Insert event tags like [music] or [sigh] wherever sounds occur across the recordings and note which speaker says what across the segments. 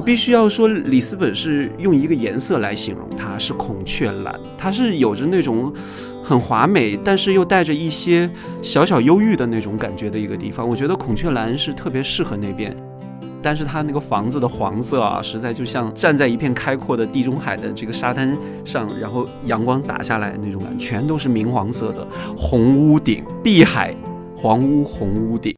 Speaker 1: 必须要说，里斯本是用一个颜色来形容它，是孔雀蓝，它是有着那种很华美，但是又带着一些小小忧郁的那种感觉的一个地方。我觉得孔雀蓝是特别适合那边。但是它那个房子的黄色啊，实在就像站在一片开阔的地中海的这个沙滩上，然后阳光打下来那种感觉，全都是明黄色的红屋顶，碧海黄屋红屋顶。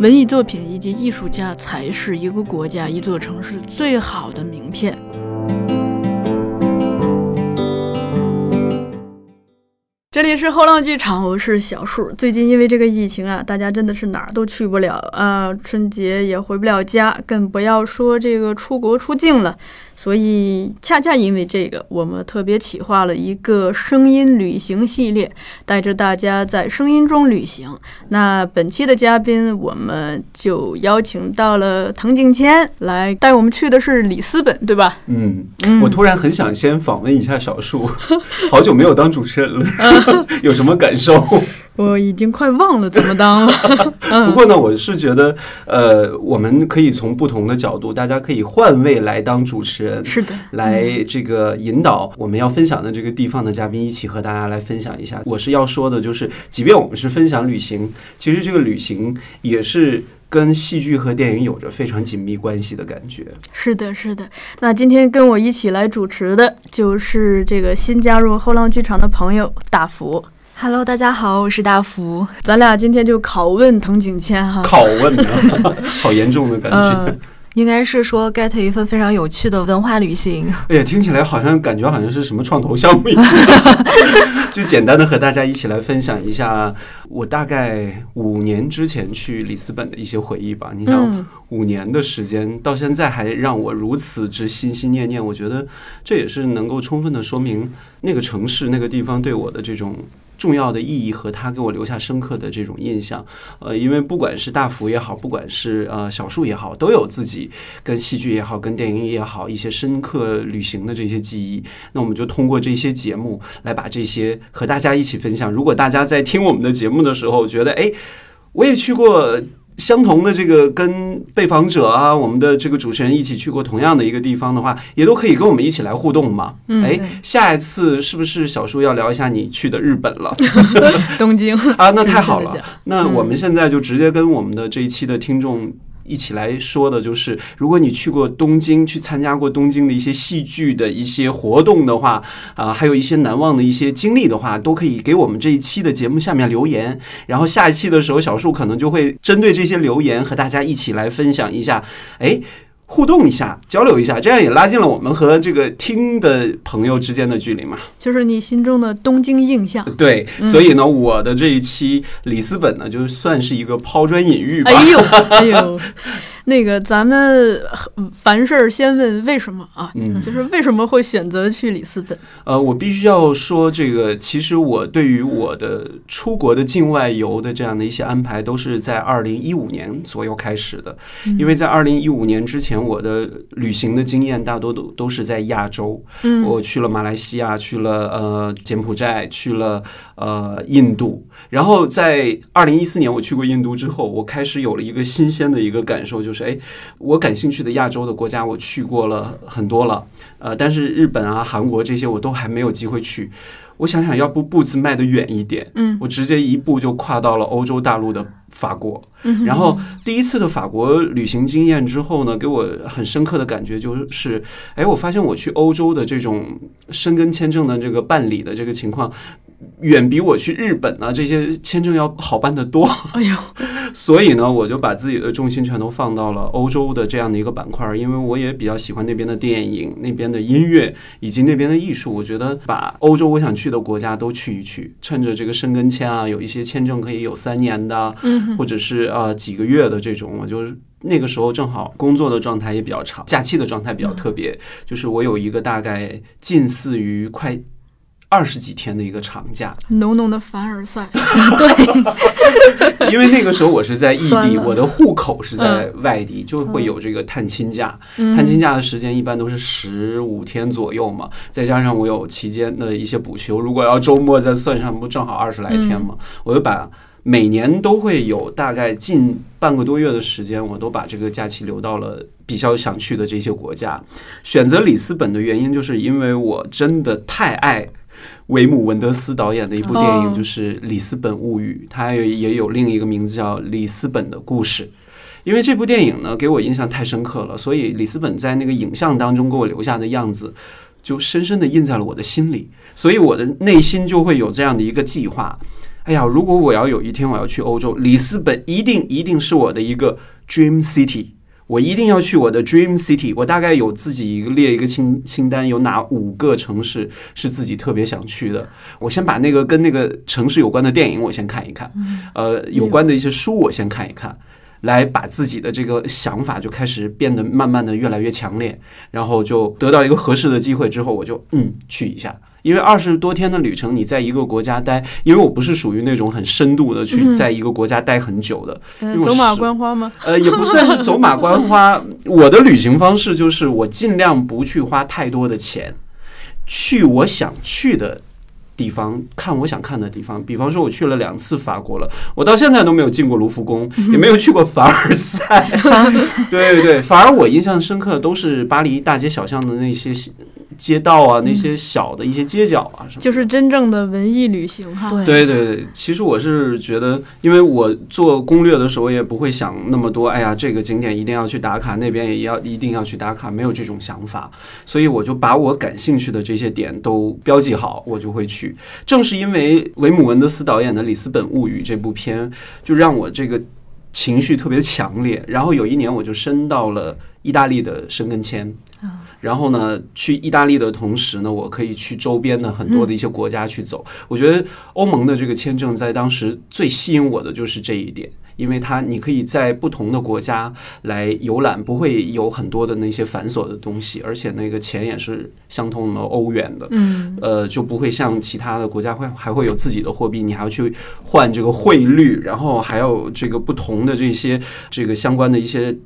Speaker 2: 文艺作品以及艺术家才是一个国家、一座城市最好的名片。这里是后浪剧场，我是小树。最近因为这个疫情啊，大家真的是哪儿都去不了啊，春节也回不了家，更不要说这个出国出境了。所以，恰恰因为这个，我们特别企划了一个声音旅行系列，带着大家在声音中旅行。那本期的嘉宾，我们就邀请到了滕景谦来带我们去的是里斯本，对吧？
Speaker 1: 嗯，我突然很想先访问一下小树，[laughs] 好久没有当主持人了，[laughs] [laughs] 有什么感受？[laughs]
Speaker 2: 我已经快忘了怎么当了。[laughs]
Speaker 1: 不过呢，我是觉得，呃，我们可以从不同的角度，大家可以换位来当主持人，
Speaker 2: 是的，
Speaker 1: 来这个引导我们要分享的这个地方的嘉宾一起和大家来分享一下。我是要说的，就是即便我们是分享旅行，其实这个旅行也是跟戏剧和电影有着非常紧密关系的感觉。
Speaker 2: 是的，是的。那今天跟我一起来主持的就是这个新加入后浪剧场的朋友大福。
Speaker 3: Hello，大家好，我是大福。
Speaker 2: 咱俩今天就拷问藤井谦哈，
Speaker 1: 拷问，[laughs] 好严重的感觉。
Speaker 3: 应该是说 get 一份非常有趣的文化旅行。
Speaker 1: 哎呀，听起来好像感觉好像是什么创投项目一样。[laughs] 就简单的和大家一起来分享一下我大概五年之前去里斯本的一些回忆吧。你想，五年的时间到现在还让我如此之心心念念，我觉得这也是能够充分的说明那个城市、那个地方对我的这种。重要的意义和他给我留下深刻的这种印象，呃，因为不管是大福也好，不管是呃小树也好，都有自己跟戏剧也好，跟电影也好一些深刻旅行的这些记忆。那我们就通过这些节目来把这些和大家一起分享。如果大家在听我们的节目的时候觉得，哎，我也去过。相同的这个跟被访者啊，我们的这个主持人一起去过同样的一个地方的话，也都可以跟我们一起来互动嘛。哎，下一次是不是小叔要聊一下你去的日本了？
Speaker 2: 东 [laughs] 京
Speaker 1: 啊，那太好了。那我们现在就直接跟我们的这一期的听众。一起来说的就是，如果你去过东京，去参加过东京的一些戏剧的一些活动的话，啊，还有一些难忘的一些经历的话，都可以给我们这一期的节目下面留言。然后下一期的时候，小树可能就会针对这些留言和大家一起来分享一下。哎。互动一下，交流一下，这样也拉近了我们和这个听的朋友之间的距离嘛。
Speaker 2: 就是你心中的东京印象。
Speaker 1: 对，所以呢，我的这一期里斯本呢，就算是一个抛砖引玉吧。
Speaker 2: 哎呦，哎呦。[laughs] 那个，咱们凡事先问为什么啊？嗯，就是为什么会选择去里斯本？
Speaker 1: 呃，我必须要说，这个其实我对于我的出国的境外游的这样的一些安排，都是在二零一五年左右开始的。因为在二零一五年之前，我的旅行的经验大多都都是在亚洲。嗯，我去了马来西亚，去了呃柬埔寨，去了呃印度。然后在二零一四年我去过印度之后，我开始有了一个新鲜的一个感受，就。是哎，我感兴趣的亚洲的国家我去过了很多了，呃，但是日本啊、韩国这些我都还没有机会去。我想想，要不步子迈得远一点，嗯，我直接一步就跨到了欧洲大陆的法国。嗯，然后第一次的法国旅行经验之后呢，给我很深刻的感觉就是，哎，我发现我去欧洲的这种申根签证的这个办理的这个情况。远比我去日本啊这些签证要好办得多。哎呦，[laughs] 所以呢，我就把自己的重心全都放到了欧洲的这样的一个板块，因为我也比较喜欢那边的电影、那边的音乐以及那边的艺术。我觉得把欧洲我想去的国家都去一去，趁着这个申根签啊，有一些签证可以有三年的，嗯，或者是呃几个月的这种，我就那个时候正好工作的状态也比较长，假期的状态比较特别，就是我有一个大概近似于快。二十几天的一个长假，
Speaker 2: 浓浓的凡尔赛。[laughs] 对，
Speaker 1: 因为那个时候我是在异地，我的户口是在外地，就会有这个探亲假。探亲假的时间一般都是十五天左右嘛，再加上我有期间的一些补休，如果要周末再算上，不正好二十来天嘛？我就把每年都会有大概近半个多月的时间，我都把这个假期留到了比较想去的这些国家。选择里斯本的原因，就是因为我真的太爱维姆文德斯导演的一部电影，
Speaker 2: 哦
Speaker 1: 就是《里斯本物语》，它也也有另一个名字叫《里斯本的故事》。因为这部电影呢，给我印象太深刻了，所以里斯本在那个影像当中给我留下的样子，就深深的印在了我的心里。所以我的内心就会有这样的一个计划。哎呀，如果我要有一天我要去欧洲，里斯本一定一定是我的一个 dream city，我一定要去我的 dream city。我大概有自己一个列一个清清单，有哪五个城市是自己特别想去的。我先把那个跟那个城市有关的电影我先看一看，呃，有关的一些书我先看一看。来把自己的这个想法就开始变得慢慢的越来越强烈，然后就得到一个合适的机会之后，我就嗯去一下。因为二十多天的旅程，你在一个国家待，因为我不是属于那种很深度的去在一个国家待很久的，
Speaker 2: 呃
Speaker 1: 因为
Speaker 2: 走马观花吗？
Speaker 1: 呃，也不算是走马观花。我的旅行方式就是我尽量不去花太多的钱，去我想去的地方，看我想看的地方。比方说，我去了两次法国了，我到现在都没有进过卢浮宫，也没有去过凡尔赛。[laughs] 对对对，反而我印象深刻的都是巴黎大街小巷的那些街道啊，那些小的一些街角啊什么。
Speaker 2: 就是真正的文艺旅行哈。
Speaker 3: 对
Speaker 1: 对对对，其实我是觉得，因为我做攻略的时候也不会想那么多，哎呀，这个景点一定要去打卡，那边也要一定要去打卡，没有这种想法，所以我就把我感兴趣的这些点都标记好，我就会去。正是因为维姆文德斯导演的《里斯本物语》这部片，就让我这个情绪特别强烈。然后有一年我就升到了意大利的申根签。然后呢，去意大利的同时呢，我可以去周边的很多的一些国家去走。我觉得欧盟的这个签证在当时最吸引我的就是这一点，因为它你可以在不同的国家来游览，不会有很多的那些繁琐的东西，而且那个钱也是相通的欧元的。
Speaker 2: 嗯，
Speaker 1: 呃，就不会像其他的国家会还会有自己的货币，你还要去换这个汇率，然后还有这个不同的这些这个相关的一些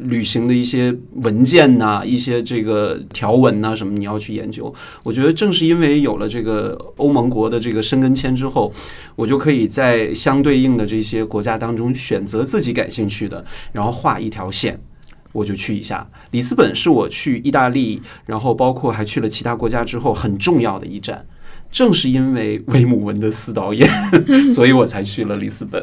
Speaker 1: 旅行的一些文件呐、一些这个条文呐、什么，你要去研究。我觉得正是因为有了这个欧盟国的这个申根签之后，我就可以在相对应的这些国家当中选择自己感兴趣的，然后画一条线。我就去一下里斯本，是我去意大利，然后包括还去了其他国家之后很重要的一站。正是因为维姆文的斯导演，[laughs] 所以我才去了里斯本。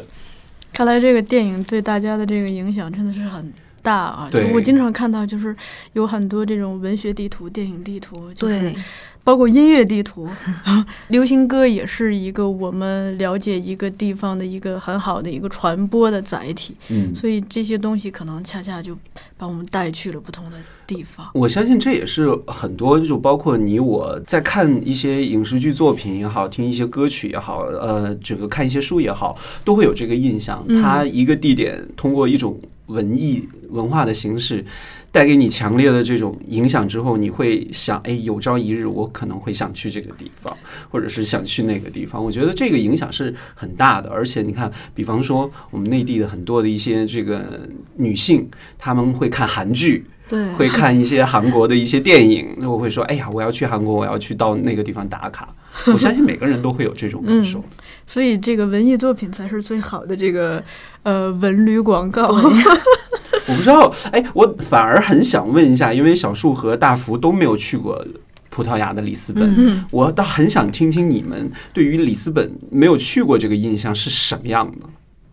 Speaker 2: 看来这个电影对大家的这个影响真的是很大啊！就
Speaker 1: 对
Speaker 2: 我经常看到，就是有很多这种文学地图、电影地图，就是
Speaker 3: 对，
Speaker 2: 包括音乐地图，[laughs] 流行歌也是一个我们了解一个地方的一个很好的一个传播的载体。
Speaker 1: 嗯，
Speaker 2: 所以这些东西可能恰恰就把我们带去了不同的地方。
Speaker 1: 我相信这也是很多，就包括你我在看一些影视剧作品也好，听一些歌曲也好，呃，这个看一些书也好，都会有这个印象。
Speaker 2: 嗯
Speaker 1: 它一个地点通过一种文艺文化的形式。带给你强烈的这种影响之后，你会想，哎，有朝一日我可能会想去这个地方，或者是想去那个地方。我觉得这个影响是很大的，而且你看，比方说我们内地的很多的一些这个女性，她们会看韩剧，
Speaker 3: 对，
Speaker 1: 会看一些韩国的一些电影，那我会说，哎呀，我要去韩国，我要去到那个地方打卡。[laughs] 我相信每个人都会有这种感受。
Speaker 2: 所以这个文艺作品才是最好的这个呃文旅广告。[laughs]
Speaker 1: 我不知道，哎，我反而很想问一下，因为小树和大福都没有去过葡萄牙的里斯本，
Speaker 2: 嗯。
Speaker 1: 我倒很想听听你们对于里斯本没有去过这个印象是什么样的。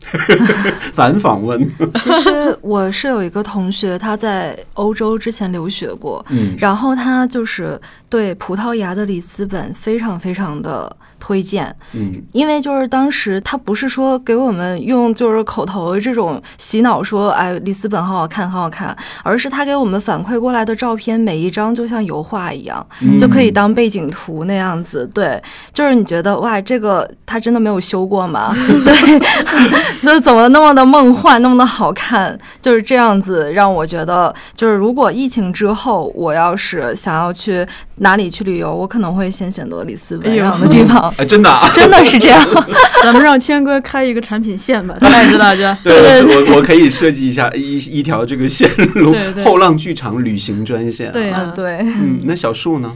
Speaker 1: [laughs] 反访问，
Speaker 3: 其实我是有一个同学，他在欧洲之前留学过，
Speaker 1: 嗯。
Speaker 3: 然后他就是对葡萄牙的里斯本非常非常的推荐，
Speaker 1: 嗯
Speaker 3: 因为就是当时他不是说给我们用就是口头这种洗脑说，哎，里斯本好好看，好好看，而是他给我们反馈过来的照片，每一张就像油画一样，
Speaker 1: 嗯
Speaker 3: 就可以当背景图那样子。对，就是你觉得哇，这个他真的没有修过吗？[laughs] 对，[laughs] 就怎么那么的梦幻，那么的好看，就是这样子让我觉得，就是如果疫情之后，我要是想要去哪里去旅游，我可能会先选择里斯本这样的地方。
Speaker 1: 哎，真的、啊，
Speaker 3: 真的是这样，[laughs]
Speaker 2: 咱们让谦哥开一个产品线吧，带 [laughs] 着大家。
Speaker 1: 对
Speaker 3: 对
Speaker 1: 我我可以设计一下一一条这个线路
Speaker 2: 对，对。
Speaker 1: 后浪剧场旅行专线、啊。
Speaker 2: 对
Speaker 3: 对，
Speaker 1: 嗯，那小树呢？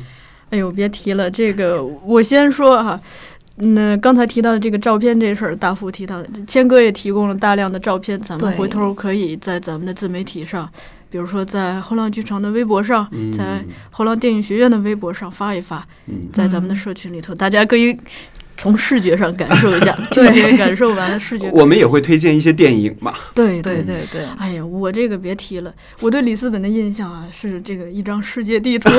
Speaker 2: 哎呦，别提了，这个我先说哈，那刚才提到的这个照片这事儿，大富提到的，谦哥也提供了大量的照片，咱们回头可以在咱们的自媒体上，比如说在后浪剧场的微博上，
Speaker 1: 嗯。
Speaker 2: 在后浪电影学院的微博上发一发，
Speaker 1: 嗯。
Speaker 2: 在咱们的社群里头，大家可以从视觉上感受一下，[laughs]
Speaker 3: 对
Speaker 2: 听觉感受完了视觉，
Speaker 1: 我们也会推荐一些电影嘛。
Speaker 2: 对
Speaker 3: 对对对，
Speaker 2: 哎呀，我这个别提了，我对里斯本的印象啊是这个一张世界地图，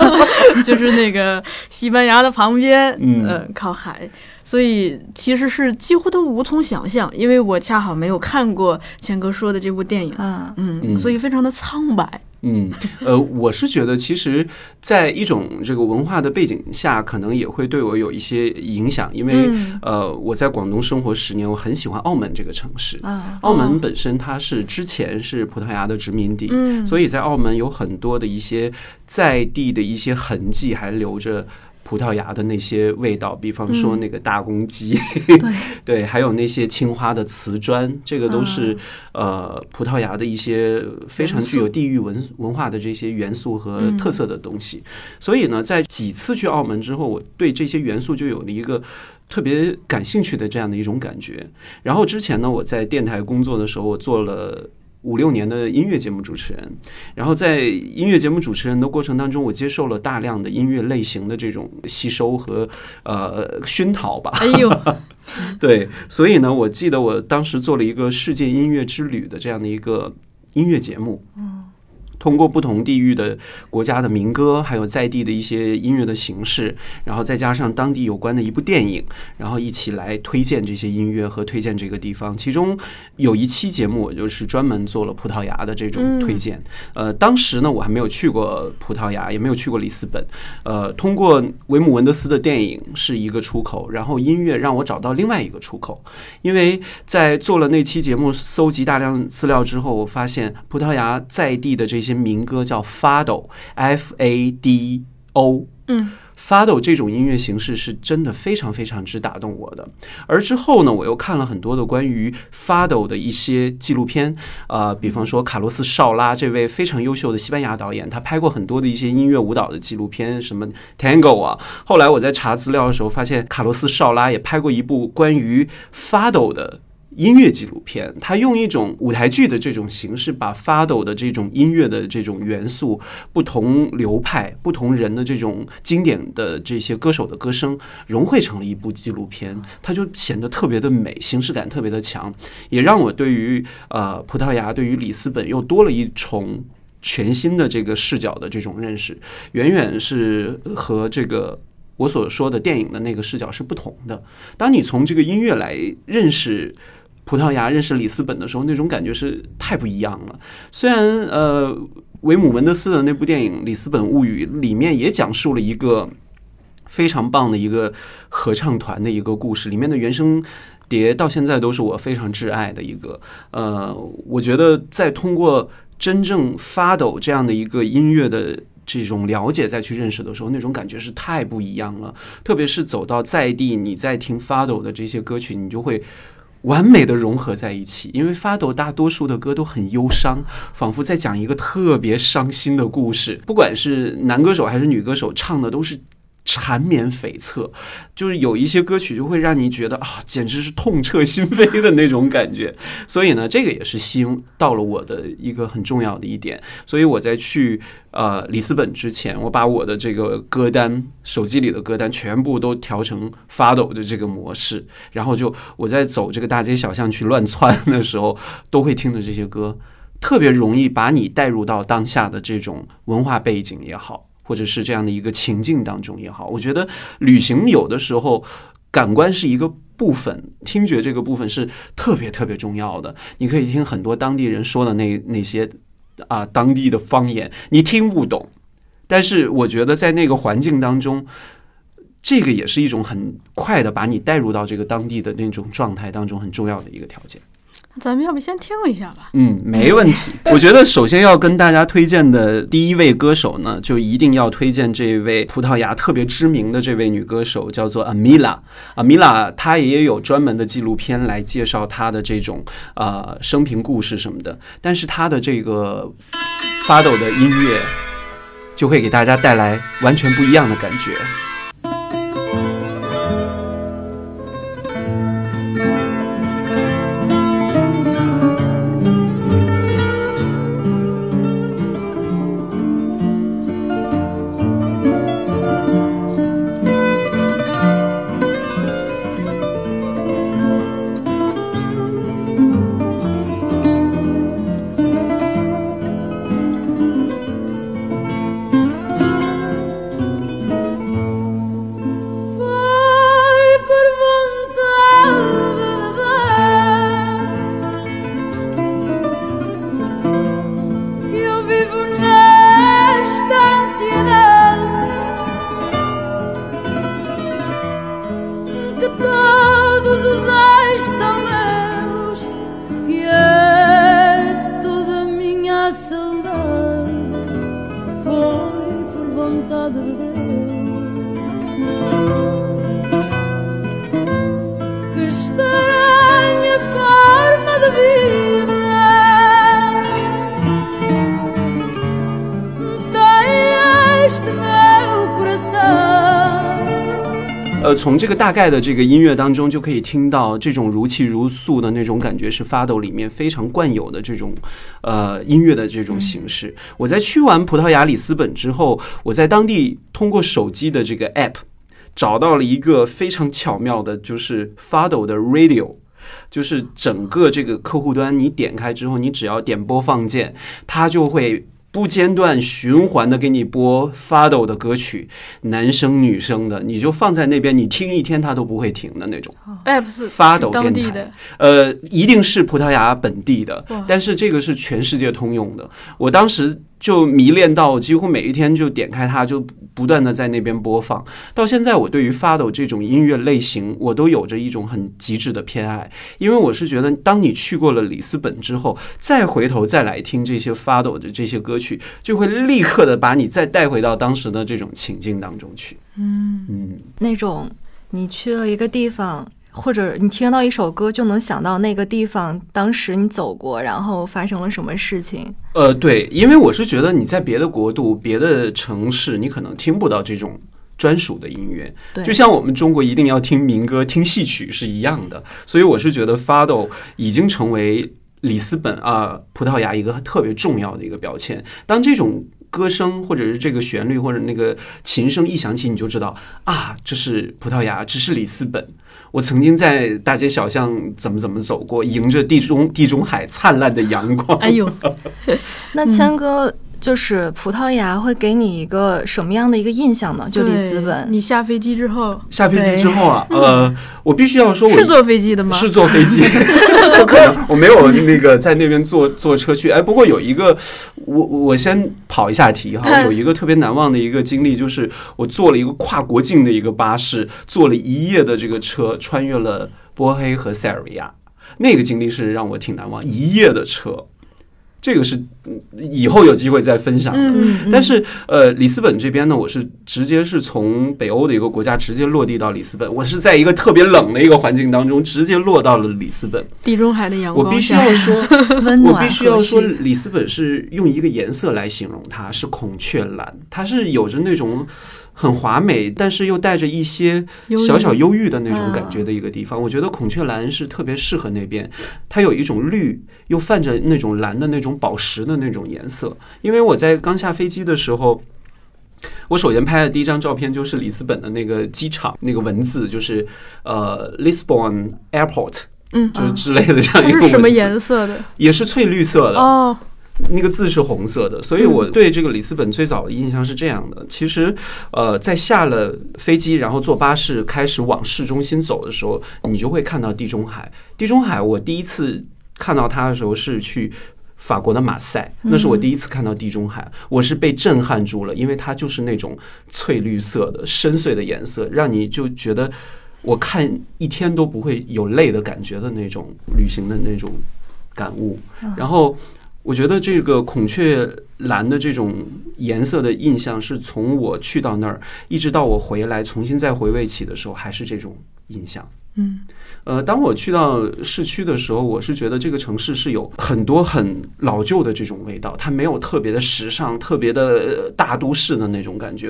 Speaker 2: [laughs] 就是那个西班牙的旁边，
Speaker 1: 嗯。
Speaker 2: 呃，靠海，所以其实是几乎都无从想象，因为我恰好没有看过谦哥说的这部电影，
Speaker 3: 啊，
Speaker 2: 嗯，
Speaker 1: 嗯
Speaker 2: 所以非常的苍白，
Speaker 1: 嗯，呃，我是觉得，其实，在一种这个文化的背景下，可能也会对我有一些影响，因为、
Speaker 2: 嗯
Speaker 1: 呃，我在广东生活十年，我很喜欢澳门这个城市。
Speaker 3: 啊，
Speaker 1: 澳门本身它是之前是葡萄牙的殖民地，
Speaker 2: 嗯，
Speaker 1: 所以在澳门有很多的一些在地的一些痕迹还留着。葡萄牙的那些味道，比方说那个大公鸡，
Speaker 3: 对 [laughs]
Speaker 1: 对，还有那些青花的瓷砖，这个都是、呃葡萄牙的一些非常具有地域文文化的这些元素和特色的东西。所以呢，在几次去澳门之后，我对这些元素就有了一个。特别感兴趣的这样的一种感觉。然后之前呢，我在电台工作的时候，我做了五六年的音乐节目主持人。然后在音乐节目主持人的过程当中，我接受了大量的音乐类型的这种吸收和呃熏陶吧。
Speaker 2: 哎呦，[laughs]
Speaker 1: 对，所以呢，我记得我当时做了一个世界音乐之旅的这样的一个音乐节目。通过不同地域的国家的民歌，还有在地的一些音乐的形式，然后再加上当地有关的一部电影，然后一起来推荐这些音乐和推荐这个地方。其中有一期节目，我就是专门做了葡萄牙的这种推荐。呃，当时呢，我还没有去过葡萄牙，也没有去过里斯本。呃，通过维姆文德斯的电影是一个出口，然后音乐让我找到另外一个出口。因为在做了那期节目，搜集大量资料之后，我发现葡萄牙在地的这些民歌叫 Fado，F A D O。
Speaker 2: 嗯。
Speaker 1: Fado 这种音乐形式是真的非常非常之打动我的，而之后呢，我又看了很多的关于 Fado 的一些纪录片，呃、比方说卡洛斯·绍拉这位非常优秀的西班牙导演，他拍过很多的一些音乐舞蹈的纪录片，什么 Tango 啊。后来我在查资料的时候，发现卡洛斯·绍拉也拍过一部关于 Fado 的。音乐纪录片，它用一种舞台剧的这种形式，把 Fado 的这种音乐的这种元素、不同流派、不同人的这种经典的这些歌手的歌声融汇成了一部纪录片，它就显得特别的美，形式感特别的强，也让我对于呃葡萄牙、对于里斯本又多了一重全新的这个视角的这种认识，远远是和这个。我所说的电影的那个视角是不同的。当你从这个音乐来认识葡萄牙、认识里斯本的时候，那种感觉是太不一样了。虽然呃，维姆文德斯的那部电影《里斯本物语》里面也讲述了一个非常棒的一个合唱团的一个故事，里面的原声。碟到现在都是我非常挚爱的一个，呃，我觉得在通过真正发抖这样的一个音乐的这种了解再去认识的时候，那种感觉是太不一样了。特别是走到在地，你在听发抖的这些歌曲，你就会。完美的融合在一起，因为发抖大多数的歌都很忧伤，仿佛在讲一个特别伤心的故事。不管是男歌手还是女歌手，唱的都是缠绵悱恻，就是有一些歌曲就会让你觉得啊，简直是痛彻心扉的那种感觉。所以呢，这个也是吸引到了我的一个很重要的一点。所以我在去呃里斯本之前，我把我的这个歌单，手机里的歌单全部都调成发抖的这个模式，然后就我在走这个大街小巷去乱窜的时候，都会听的这些歌，特别容易把你带入到当下的这种文化背景也好。或者是这样的一个情境当中也好，我觉得旅行有的时候感官是一个部分，听觉这个部分是特别特别重要的。你可以听很多当地人说的那那些啊当地的方言，你听不懂，但是我觉得在那个环境当中。这个也是一种很快的把你带入到这个当地的那种状态当中很重要的一个条件。
Speaker 2: 咱们要不先听一下吧？
Speaker 1: 嗯，没问题。[laughs] 我觉得首先要跟大家推荐的第一位歌手呢，就一定要推荐这位葡萄牙特别知名的这位女歌手，叫做阿米拉。阿米拉她也有专门的纪录片来介绍她的这种呃生平故事什么的，但是她的这个发抖的音乐就会给大家带来完全不一样的感觉。呃，从这个大概的这个音乐当中，就可以听到这种如泣如诉的那种感觉，是发抖里面非常惯有的这种呃音乐的这种形式。我在去完葡萄牙里斯本之后，我在当地通过手机的这个 app 找到了一个非常巧妙的，就是发抖的 radio。就是整个这个客户端，你点开之后，你只要点播放键，它就会不间断循环的给你播发抖的歌曲，男生女生的，你就放在那边，你听一天它都不会停的那种。
Speaker 2: app 是
Speaker 1: 发抖电台
Speaker 2: 当地的，
Speaker 1: 呃，一定是葡萄牙本地的，但是这个是全世界通用的。我当时就迷恋到几乎每一天就点开它，就不断的在那边播放。到现在，我对于发抖这种音乐类型，我都有着一种很极致的偏爱，因为我是觉得，当你去过了里斯本之后，再回头再来听这些发抖的这些歌曲，就会立刻的把你再带回到当时的这种情境当中去。嗯嗯。
Speaker 3: 那种你去了一个地方，或者你听到一首歌，就能想到那个地方当时你走过，然后发生了什么事情。
Speaker 1: 呃，对，因为我是觉得你在别的国度、别的城市，你可能听不到这种专属的音乐，
Speaker 3: 对，
Speaker 1: 就像我们中国一定要听民歌、听戏曲是一样的。所以我是觉得发抖已经成为里斯本啊、葡萄牙一个特别重要的一个标签。当这种歌声或者是这个旋律或者那个琴声一响起，你就知道啊，这是葡萄牙，这是里斯本。我曾经在大街小巷怎么怎么走过，迎着地中地中海灿烂的阳光。
Speaker 2: 哎呦，[laughs]
Speaker 3: 那谦哥就是葡萄牙会给你一个什么样的一个印象呢？就里斯
Speaker 2: 对
Speaker 3: 本，
Speaker 2: 你下飞机之后
Speaker 1: 下飞机之后啊，呃，我必须要说，我 [laughs]
Speaker 2: 是坐飞机的吗？
Speaker 1: 是坐飞机，不 [laughs] 可能，我没有那个在那边坐坐车去。哎，不过有一个，我我先跑一下题哈，有一个特别难忘的一个经历，就是我坐了一个跨国境的一个巴士，坐了一夜的这个车，穿越了波黑和塞尔维亚，那个经历是让我挺难忘，一夜的车。这个是嗯以后有机会再分享的。但是呃，里斯本这边呢，我是直接是从北欧的一个国家直接落地到里斯本，我是在一个特别冷的一个环境当中直接落到了里斯本。
Speaker 2: 地中海的阳光
Speaker 1: 我必须要说，[laughs]
Speaker 3: 温暖
Speaker 1: 我必须要说，里斯本是用一个颜色来形容它，是孔雀蓝，它是有着那种很华美，但是又带着一些小小忧郁的那种感觉的一个地方。我觉得孔雀蓝是特别适合那边，它有一种绿，又泛着那种蓝的那种宝石的那种颜色。因为我在刚下飞机的时候。我首先拍的第一张照片就是里斯本的那个机场，那个文字就是呃 Lisbon Airport，
Speaker 2: 嗯，
Speaker 1: 就是之类的这样一个文字。
Speaker 2: 是什么颜色的？
Speaker 1: 也是翠绿色的，
Speaker 2: 哦，
Speaker 1: 那个字是红色的，所以我对这个里斯本最早的印象是这样的。其实，呃，在下了飞机，然后坐巴士开始往市中心走的时候，你就会看到地中海。地中海，我第一次看到它的时候是去。法国的马赛，那是我第一次看到地中海，我是被震撼住了，因为它就是那种翠绿色的深邃的颜色，让你就觉得我看一天都不会有累的感觉的那种旅行的那种感悟。然后我觉得这个孔雀蓝的这种颜色的印象，是从我去到那儿，一直到我回来重新再回味起的时候，还是这种印象。
Speaker 2: 嗯，
Speaker 1: 呃，当我去到市区的时候，我是觉得这个城市是有很多很老旧的这种味道，它没有特别的时尚、特别的呃大都市的那种感觉。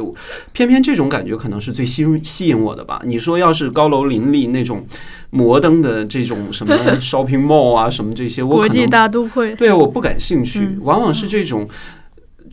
Speaker 1: 偏偏这种感觉可能是最吸吸引我的吧。你说要是高楼林立那种摩登的这种什么 [laughs] shopping mall 啊，什么这些，我可能
Speaker 2: 国际大都会，
Speaker 1: 对我不感兴趣
Speaker 2: 嗯。
Speaker 1: 往往是这种，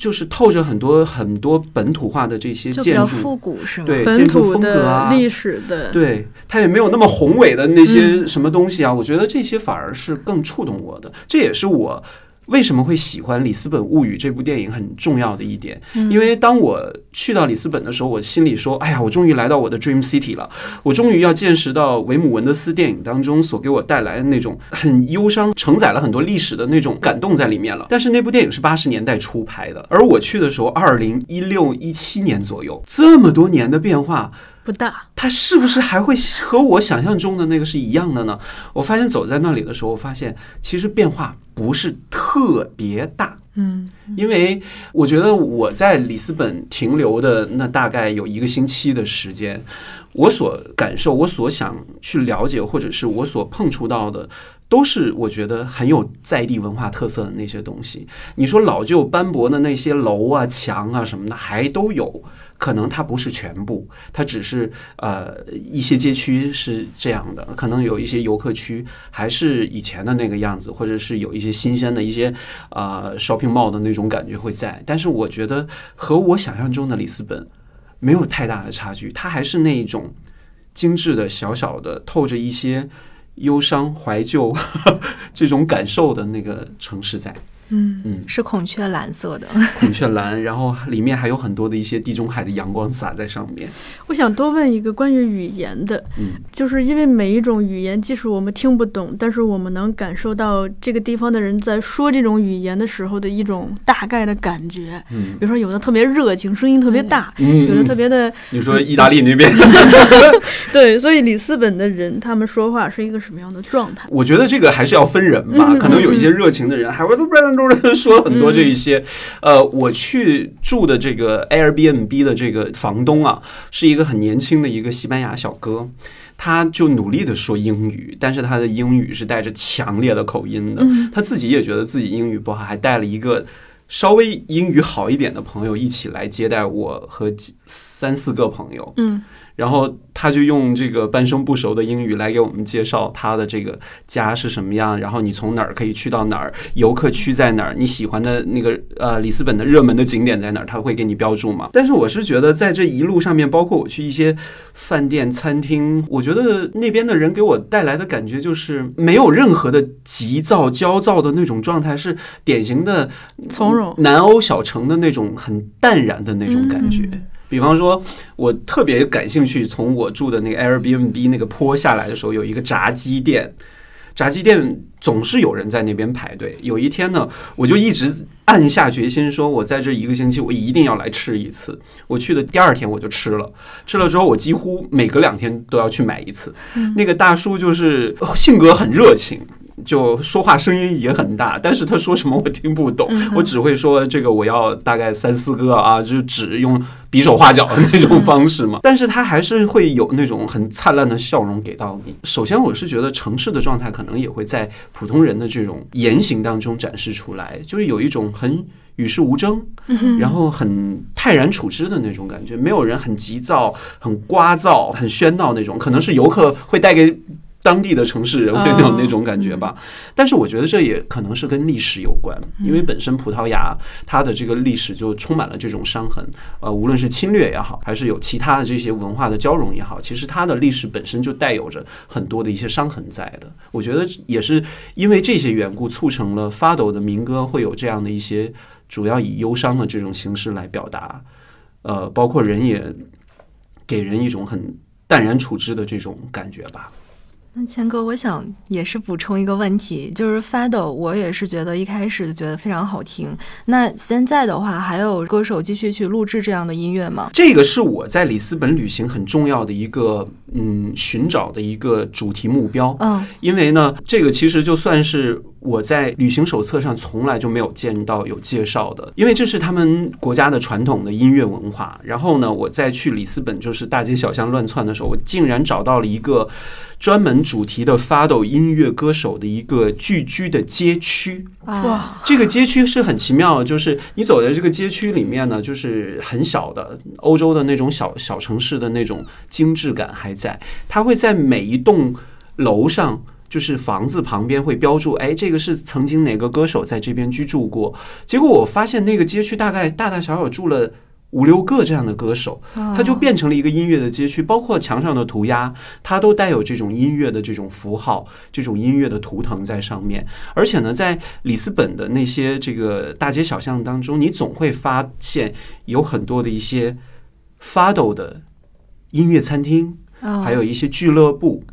Speaker 1: 就是透着很多很多本土化的这些建筑，
Speaker 3: 复古是吗？
Speaker 1: 对
Speaker 2: 本土
Speaker 1: 建筑风格啊
Speaker 2: 历史的，
Speaker 1: 对，它也没有那么宏伟的那些什么东西啊。我觉得这些反而是更触动我的，这也是我。为什么会喜欢《里斯本物语》这部电影很重要的一点，因为当我去到里斯本的时候，我心里说：“哎呀，我终于来到我的 Dream City 了，我终于要见识到维姆文德斯电影当中所给我带来的那种很忧伤、承载了很多历史的那种感动在里面了。”但是那部电影是八十年代初拍的，而我去的时候，二零一六一七年左右，这么多年的变化，
Speaker 2: 不大，
Speaker 1: 它是不是还会和我想象中的那个是一样的呢？我发现走在那里的时候，我发现其实变化不是特别大。
Speaker 2: 嗯
Speaker 1: 因为我觉得我在里斯本停留的那大概有一个星期的时间，我所感受、我所想去了解，或者是我所碰触到的，都是我觉得很有在地文化特色的那些东西。你说老旧斑驳的那些楼啊、墙啊什么的，还都有。可能它不是全部，它只是呃一些街区是这样的，可能有一些游客区还是以前的那个样子，或者是有一些新鲜的一些呃 shopping mall 的那种感觉会在。但是我觉得和我想象中的里斯本没有太大的差距，它还是那一种精致的小小的，透着一些忧伤、怀旧 [laughs] 这种感受的那个城市在。
Speaker 2: 嗯
Speaker 1: 嗯，
Speaker 3: 是孔雀蓝色的，
Speaker 1: 孔雀蓝，然后里面还有很多的一些地中海的阳光洒在上面。
Speaker 2: 我想多问一个关于语言的，
Speaker 1: 嗯，
Speaker 2: 就是因为每一种语言，即使我们听不懂，但是我们能感受到这个地方的人在说这种语言的时候的一种大概的感觉。
Speaker 1: 嗯
Speaker 2: 比如说，有的特别热情，声音特别大；
Speaker 1: 嗯
Speaker 2: 有的特别的
Speaker 1: 你说意大利那边，[laughs]
Speaker 2: 对。所以里斯本的人，他们说话是一个什么样的状态？
Speaker 1: 我觉得这个还是要分人吧。
Speaker 2: 嗯
Speaker 1: 可能有一些热情的人，还会都不都说很多这一些。呃，我去住的这个 Airbnb 的这个房东啊，是一个很年轻的一个西班牙小哥。他就努力的说英语，但是他的英语是带着强烈的口音的。
Speaker 2: 嗯
Speaker 1: 他自己也觉得自己英语不好，还带了一个稍微英语好一点的朋友一起来接待我和几三四个朋友。
Speaker 2: 嗯
Speaker 1: 然后他就用这个半生不熟的英语来给我们介绍他的这个家是什么样，然后你从哪儿可以去到哪儿，游客区在哪儿，你喜欢的那个呃里斯本的热门的景点在哪儿，他会给你标注嘛。但是我是觉得在这一路上面，包括我去一些饭店、餐厅，我觉得那边的人给我带来的感觉就是没有任何的急躁、焦躁的那种状态，是典型的
Speaker 2: 从容
Speaker 1: 南欧小城的那种很淡然的那种感觉。
Speaker 2: 嗯
Speaker 1: 比方说，我特别感兴趣，从我住的那个 Airbnb 那个坡下来的时候，有一个炸鸡店，炸鸡店总是有人在那边排队。有一天呢，我就一直暗下决心说，我在这一个星期我一定要来吃一次。我去的第二天我就吃了，吃了之后我几乎每隔两天都要去买一次。那个大叔就是呃性格很热情。就说话声音也很大，但是他说什么我听不懂，我只会说这个我要大概三四个啊，就只用比手画脚的那种方式嘛。但是他还是会有那种很灿烂的笑容给到你。首先，我是觉得城市的状态可能也会在普通人的这种言行当中展示出来，就是有一种很。与世无争，然后很泰然处之的那种感觉，没有人很急躁、很聒噪、很喧闹那种，可能是游客会带给当地的城市人会有那种感觉吧。但是我觉得这也可能是跟历史有关，因为本身葡萄牙它的这个历史就充满了这种伤痕，呃，无论是侵略也好，还是有其他的这些文化的交融也好，其实它的历史本身就带有着很多的一些伤痕在的。我觉得也是因为这些缘故，促成了发抖的民歌会有这样的一些。主要以忧伤的这种形式来表达，呃，包括人也给人一种很淡然处之的这种感觉吧。
Speaker 3: 那钱哥，我想也是补充一个问题，就是 Fado，我也是觉得一开始就觉得非常好听。那现在的话，还有歌手继续去录制这样的音乐吗？
Speaker 1: 这个是我在里斯本旅行很重要的一个嗯寻找的一个主题目标。
Speaker 3: 嗯，
Speaker 1: 因为呢，这个其实就算是我在旅行手册上从来就没有见到有介绍的，因为这是他们国家的传统的音乐文化。然后呢，我在去里斯本就是大街小巷乱窜的时候，我竟然找到了一个专门主题的发抖音乐歌手的一个聚居的街区。
Speaker 3: 哇，
Speaker 1: 这个街区是很奇妙的，就是你走在这个街区里面呢，就是很小的欧洲的那种小小城市的那种精致感还在，它会在每一栋楼上。就是房子旁边会标注，哎，这个是曾经哪个歌手在这边居住过。结果我发现那个街区大概大大小小住了五六个这样的歌手，它就变成了一个音乐的街区。包括墙上的涂鸦，它都带有这种音乐的这种符号、这种音乐的图腾在上面。而且呢，在里斯本的那些这个大街小巷当中，你总会发现有很多的一些发抖的音乐餐厅，还有一些俱乐部。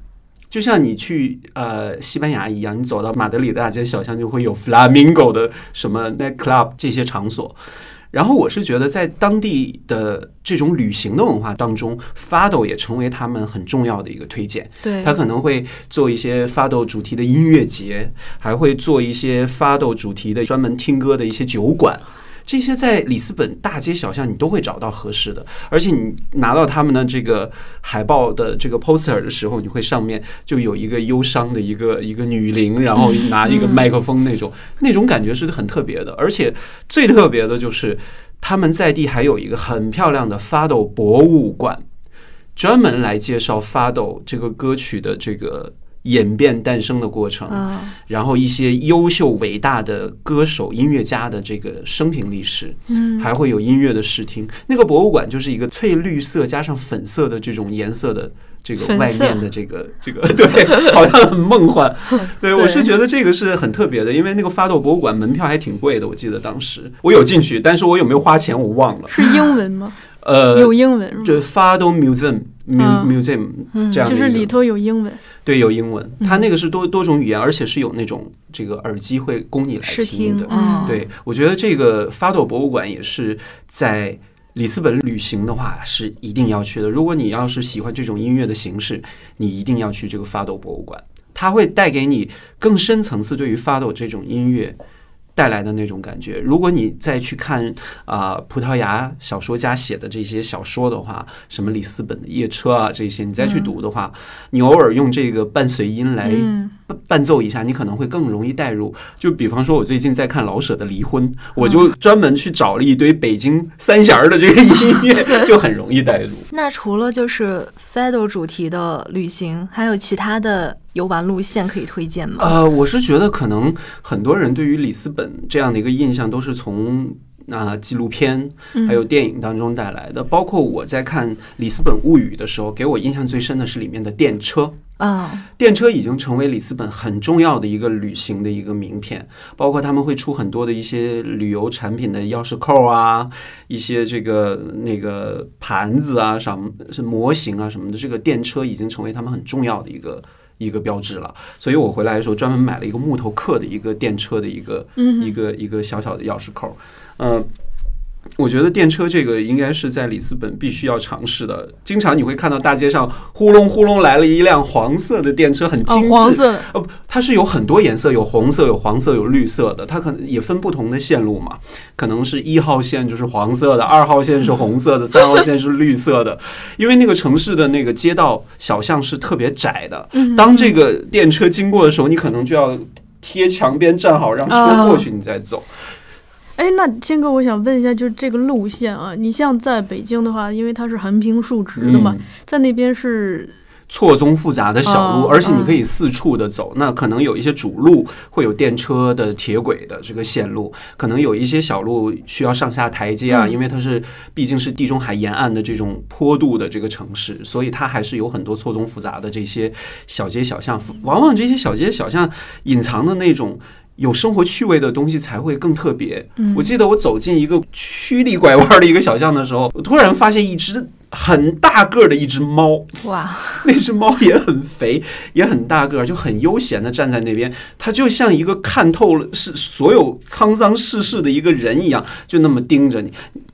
Speaker 1: 就像你去呃西班牙一样，你走到马德里的大街小巷就会有 flamingo 的什么 night club 这些场所，然后我是觉得，在当地的这种旅行的文化当中，Fado 也成为他们很重要的一个推荐。
Speaker 3: 对，
Speaker 1: 他可能会做一些 Fado 主题的音乐节，还会做一些 Fado 主题的专门听歌的一些酒馆。这些在里斯本大街小巷你都会找到合适的，而且你拿到他们的这个海报的这个 poster 的时候，你会上面就有一个忧伤的一个一个女灵，然后拿一个麦克风那种，那种感觉是很特别的。而且最特别的就是他们在地还有一个很漂亮的 Fado 博物馆，专门来介绍 Fado 这个歌曲的这个演变诞生的过程。
Speaker 3: 嗯
Speaker 1: 然后一些优秀伟大的歌手、音乐家的这个生平历史，
Speaker 3: 嗯
Speaker 1: 还会有音乐的视听。那个博物馆就是一个翠绿色加上粉色的这种颜色的这个外面的这个这个，对，好像很梦幻。[laughs] 对我是觉得这个是很特别的，因为那个发豆博物馆门票还挺贵的，我记得当时我有进去，但是我有没有花钱我忘了。
Speaker 2: 是英文吗？
Speaker 1: 呃，
Speaker 2: 有英文？
Speaker 1: 就发豆 museum museum
Speaker 3: 嗯
Speaker 1: 这样的
Speaker 2: 就是里头有英文。
Speaker 1: 对，有英文，它那个是多多种语言，而且是有那种这个耳机会供你来
Speaker 3: 试
Speaker 1: 听的。
Speaker 3: 嗯，
Speaker 1: 对，我觉得这个发抖博物馆也是在里斯本旅行的话是一定要去的。如果你要是喜欢这种音乐的形式，你一定要去这个发抖博物馆，它会带给你更深层次对于发抖这种音乐。带来的那种感觉，如果你再去看啊、葡萄牙小说家写的这些小说的话，什么里斯本的夜车啊这些，你再去读的话，你偶尔用这个伴随音来伴奏一下，你可能会更容易带入。就比方说，我最近在看老舍的《离婚》，我就专门去找了一堆北京三弦儿的这个音乐，[laughs] 就很容易带入。
Speaker 3: 那除了就是 Fado 主题的旅行，还有其他的游玩路线可以推荐吗？
Speaker 1: 呃，我是觉得可能很多人对于里斯本这样的一个印象都是从。那、纪录片还有电影当中带来的，包括我在看《里斯本物语》的时候，给我印象最深的是里面的电车。
Speaker 3: 啊，
Speaker 1: 电车已经成为里斯本很重要的一个旅行的一个名片，包括他们会出很多的一些旅游产品的钥匙扣啊，一些这个那个盘子啊，什么是模型啊什么的，这个电车已经成为他们很重要的一个。一个标志了，所以我回来的时候专门买了一个木头刻的一个电车的一个、一个一个小小的钥匙扣，嗯、我觉得电车这个应该是在里斯本必须要尝试的。经常你会看到大街上呼隆呼隆来了一辆黄色的电车，很精
Speaker 2: 哦，
Speaker 1: 致。
Speaker 2: 黄色的，
Speaker 1: 呃，它是有很多颜色，有红色、有黄色、有绿色的，它可能也分不同的线路嘛。可能是一号线就是黄色的，[laughs] 二号线是红色的，三号线是绿色的。因为那个城市的那个街道小巷是特别窄的，当这个电车经过的时候，你可能就要贴墙边站好，让车过去，你再走。
Speaker 2: 哎，那谦哥，我想问一下，就是这个路线啊，你像在北京的话，因为它是横平竖直的嘛，
Speaker 1: 嗯
Speaker 2: 在那边是
Speaker 1: 错综复杂的小路，
Speaker 2: 哦
Speaker 1: 而且你可以四处的走。那可能有一些主路会有电车的铁轨的这个线路，可能有一些小路需要上下台阶啊，
Speaker 2: 嗯
Speaker 1: 因为它是毕竟是地中海沿岸的这种坡度的这个城市，所以它还是有很多错综复杂的这些小街小巷。往往这些小街小巷隐藏的那种。有生活趣味的东西才会更特别。我记得我走进一个曲里拐弯的一个小巷的时候，我突然发现一只很大个儿的一只猫，
Speaker 3: 哇，[laughs]
Speaker 1: 那只猫也很肥，也很大个儿，就很悠闲的站在那边。它就像一个看透了是所有沧桑世事的一个人一样，就那么盯着你。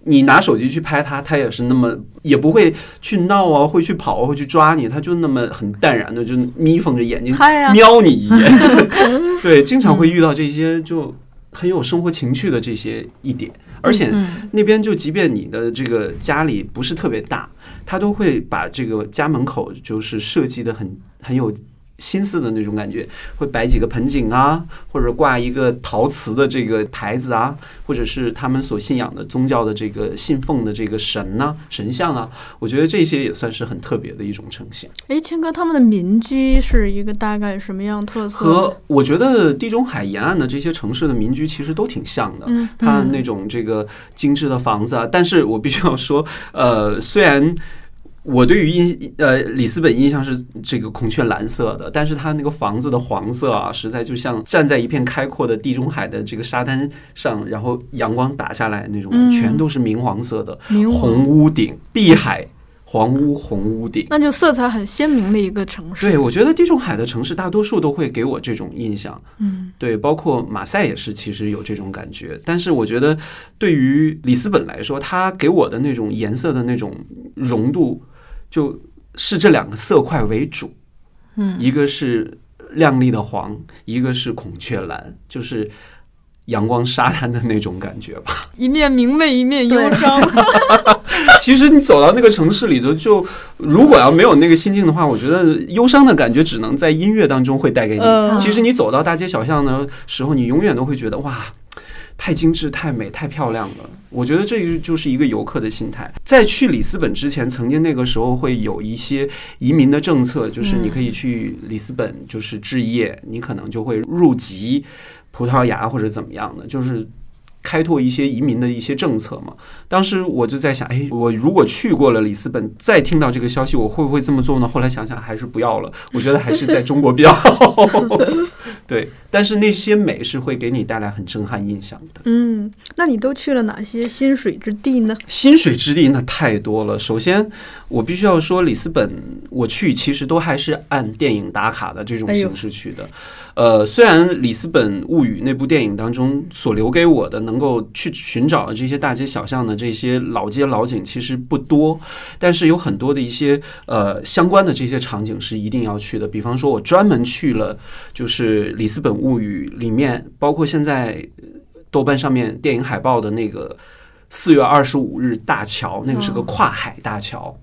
Speaker 1: 你拿手机去拍它，它也是那么，也不会去闹啊，会去跑啊，会去抓你，它就那么很淡然的，就眯缝着眼睛瞄你一眼。[laughs] 对，经常会遇到这些就很有生活情趣的这些一点，而且
Speaker 3: 嗯
Speaker 1: 那边就即便你的这个家里不是特别大，他都会把这个家门口就是设计的很很有心思的那种感觉，会摆几个盆景啊，或者挂一个陶瓷的这个牌子啊，或者是他们所信仰的宗教的这个信奉的这个神呐、神像啊，我觉得这些也算是很特别的一种呈现。
Speaker 2: 哎，谦哥，他们的民居是一个大概什么样特色？
Speaker 1: 和我觉得地中海沿岸的这些城市的民居其实都挺像的，
Speaker 2: 嗯
Speaker 1: 它那种这个精致的房子啊。但是我必须要说，呃，虽然我对于印呃里斯本印象是这个孔雀蓝色的，但是它那个房子的黄色啊，实在就像站在一片开阔的地中海的这个沙滩上，然后阳光打下来那种，
Speaker 2: 嗯
Speaker 1: 全都是明黄色的，红屋顶、碧海。黄屋红屋顶。
Speaker 2: 那就色彩很鲜明的一个城市。
Speaker 1: 对，我觉得地中海的城市大多数都会给我这种印象。
Speaker 2: 嗯，
Speaker 1: 对，包括马赛也是，其实有这种感觉。但是我觉得，对于里斯本来说，它给我的那种颜色的那种浓度，就是这两个色块为主。
Speaker 3: 嗯
Speaker 1: 一个是亮丽的黄，一个是孔雀蓝，就是阳光沙滩的那种感觉吧。[laughs]
Speaker 2: 一面明媚，一面忧
Speaker 3: 对
Speaker 2: 伤。[laughs]
Speaker 1: 其实你走到那个城市里头，就如果要没有那个心境的话，我觉得忧伤的感觉只能在音乐当中会带给你。
Speaker 2: 嗯
Speaker 1: 其实你走到大街小巷的时候，你永远都会觉得哇。太精致、太美、太漂亮了，我觉得这就是一个游客的心态。在去里斯本之前，曾经那个时候会有一些移民的政策，就是你可以去里斯本就是置业，你可能就会入籍葡萄牙或者怎么样的，就是开拓一些移民的一些政策嘛。当时我就在想，哎，我如果去过了里斯本，再听到这个消息，我会不会这么做呢？后来想想还是不要了，我觉得还是在中国比较好。[laughs] 对，但是那些美是会给你带来很震撼印象的。
Speaker 2: 嗯，那你都去了哪些心水之地呢？
Speaker 1: 心水之地那太多了。首先，我必须要说，里斯本我去其实都还是按电影打卡的这种形式去的。呃，虽然《里斯本物语》那部电影当中所留给我的能够去寻找的这些大街小巷的这些老街老景其实不多，但是有很多的一些呃相关的这些场景是一定要去的。比方说，我专门去了就是《里斯本物语》里面，包括现在呃豆瓣上面电影海报的那个四月二十五日大桥，那个是个跨海大桥。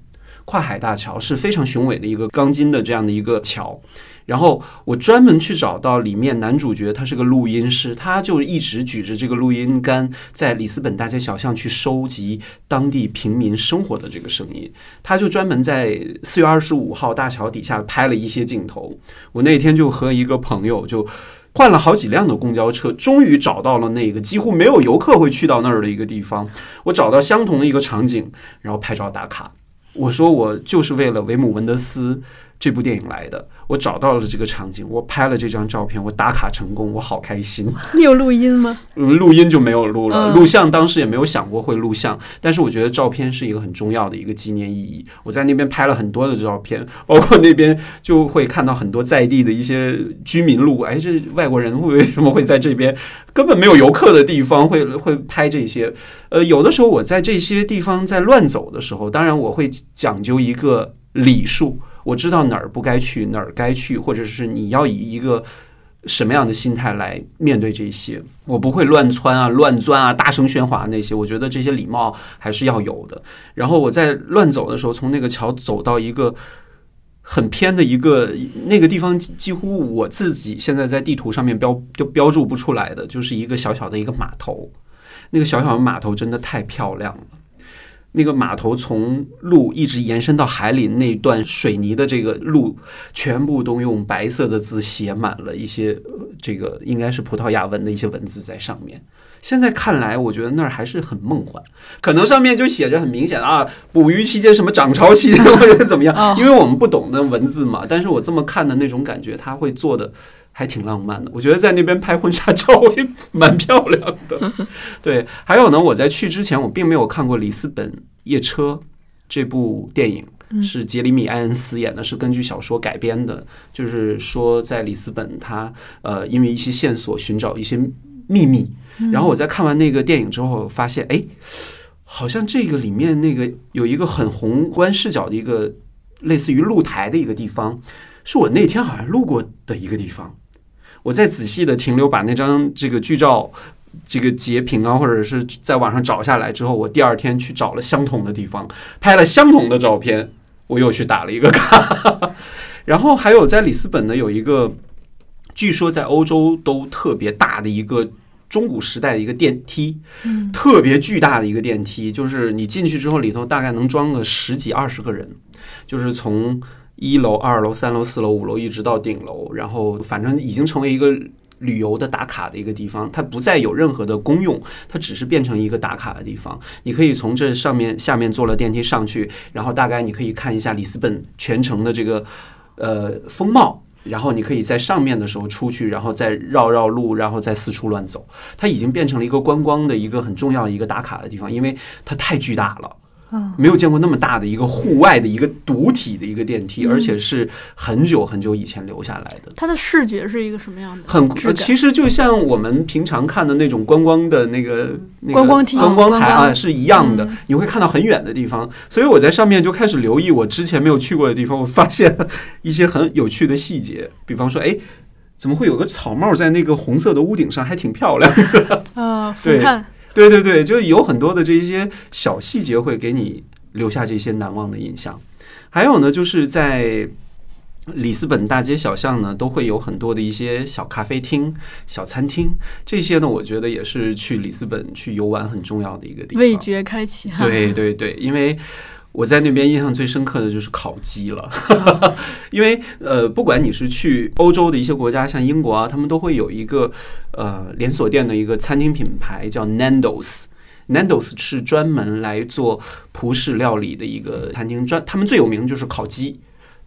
Speaker 1: 跨海大桥是非常雄伟的一个钢筋的这样的一个桥，然后我专门去找到里面男主角，他是个录音师，他就一直举着这个录音杆，在里斯本大街小巷去收集当地平民生活的这个声音。他就专门在四月二十五号大桥底下拍了一些镜头。我那天就和一个朋友就。换了好几辆的公交车，终于找到了那个几乎没有游客会去到那儿的一个地方。我找到相同的一个场景，然后拍照打卡。我说我就是为了维姆文德斯这部电影来的，我找到了这个场景，我拍了这张照片，我打卡成功，我好开心。[laughs]
Speaker 2: 你有录音吗？
Speaker 1: 嗯，[laughs] 录音就没有录了，
Speaker 2: 嗯
Speaker 1: 录像当时也没有想过会录像，但是我觉得照片是一个很重要的一个纪念意义。我在那边拍了很多的照片，包括那边就会看到很多在地的一些居民路，哎，这外国人会为什么会在这边根本没有游客的地方会会拍这些？呃，有的时候我在这些地方在乱走的时候，当然我会讲究一个礼数，我知道哪儿不该去，哪儿该去，或者是你要以一个什么样的心态来面对这些。我不会乱窜啊、乱钻啊、大声喧哗那些，我觉得这些礼貌还是要有的。然后我在乱走的时候，从那个桥走到一个。很偏的一个那个地方，几几乎我自己现在在地图上面标就标注不出来的，就是一个小小的一个码头。那个小小的码头真的太漂亮了。那个码头从路一直延伸到海里那段水泥的这个路，全部都用白色的字写满了一些这个应该是葡萄牙文的一些文字在上面。现在看来，我觉得那儿还是很梦幻，可能上面就写着很明显啊，捕鱼期间什么涨潮期间或者怎么样，因为我们不懂那文字嘛。但是我这么看的那种感觉，他会做的还挺浪漫的。我觉得在那边拍婚纱照也蛮漂亮的。[laughs] 对，还有呢，我在去之前，我并没有看过《里斯本夜车》这部电影。是杰里米·埃恩斯演的，是根据小说改编的。就是说，在里斯本，他呃，因为一些线索寻找一些秘密。然后我在看完那个电影之后，发现哎，好像这个里面那个有一个很宏观视角的一个类似于露台的一个地方，是我那天好像路过的一个地方。我再仔细的停留，把那张这个剧照。这个截屏啊，或者是在网上找下来之后，我第二天去找了相同的地方，拍了相同的照片，我又去打了一个卡。[laughs] 然后还有在里斯本呢，有一个据说在欧洲都特别大的一个中古时代的一个电梯，特别巨大的一个电梯，就是你进去之后，里头大概能装个十几二十个人，就是从一楼、二楼、三楼、四楼、五楼一直到顶楼，然后反正已经成为一个。旅游的打卡的一个地方，它不再有任何的公用，它只是变成一个打卡的地方。你可以从这上面下面坐了电梯上去，然后大概你可以看一下里斯本全城的这个呃风貌。然后你可以在上面的时候出去，然后再绕绕路，然后再四处乱走。它已经变成了一个观光的一个很重要的一个打卡的地方，因为它太巨大了。
Speaker 3: 哦
Speaker 1: 没有见过那么大的一个户外的一个独体的一个电梯，
Speaker 2: 嗯
Speaker 1: 而且是很久很久以前留下来的。
Speaker 2: 它的视觉是一个什么样的？
Speaker 1: 很呃，其实就像我们平常看的那种观光的那个那个
Speaker 2: 观光梯
Speaker 1: 观光台啊是一样的
Speaker 2: 嗯，
Speaker 1: 你会看到很远的地方。所以我在上面就开始留意我之前没有去过的地方，我发现一些很有趣的细节，比方说，哎。怎么会有个草帽在那个红色的屋顶上，还挺漂亮？
Speaker 2: 啊，[laughs] 俯
Speaker 1: 对
Speaker 2: 瞰，
Speaker 1: 对对对，就有很多的这些小细节会给你留下这些难忘的印象。还有呢，就是在里斯本大街小巷呢，都会有很多的一些小咖啡厅、小餐厅，这些呢，我觉得也是去里斯本去游玩很重要的一个地方。
Speaker 2: 味觉开启哈。
Speaker 1: 对对对，因为我在那边印象最深刻的就是烤鸡了，[laughs] 因为呃，不管你是去欧洲的一些国家，像英国啊，他们都会有一个呃连锁店的一个餐厅品牌叫 Nando's。Nando's 是专门来做葡式料理的一个餐厅，专他们最有名就是烤鸡。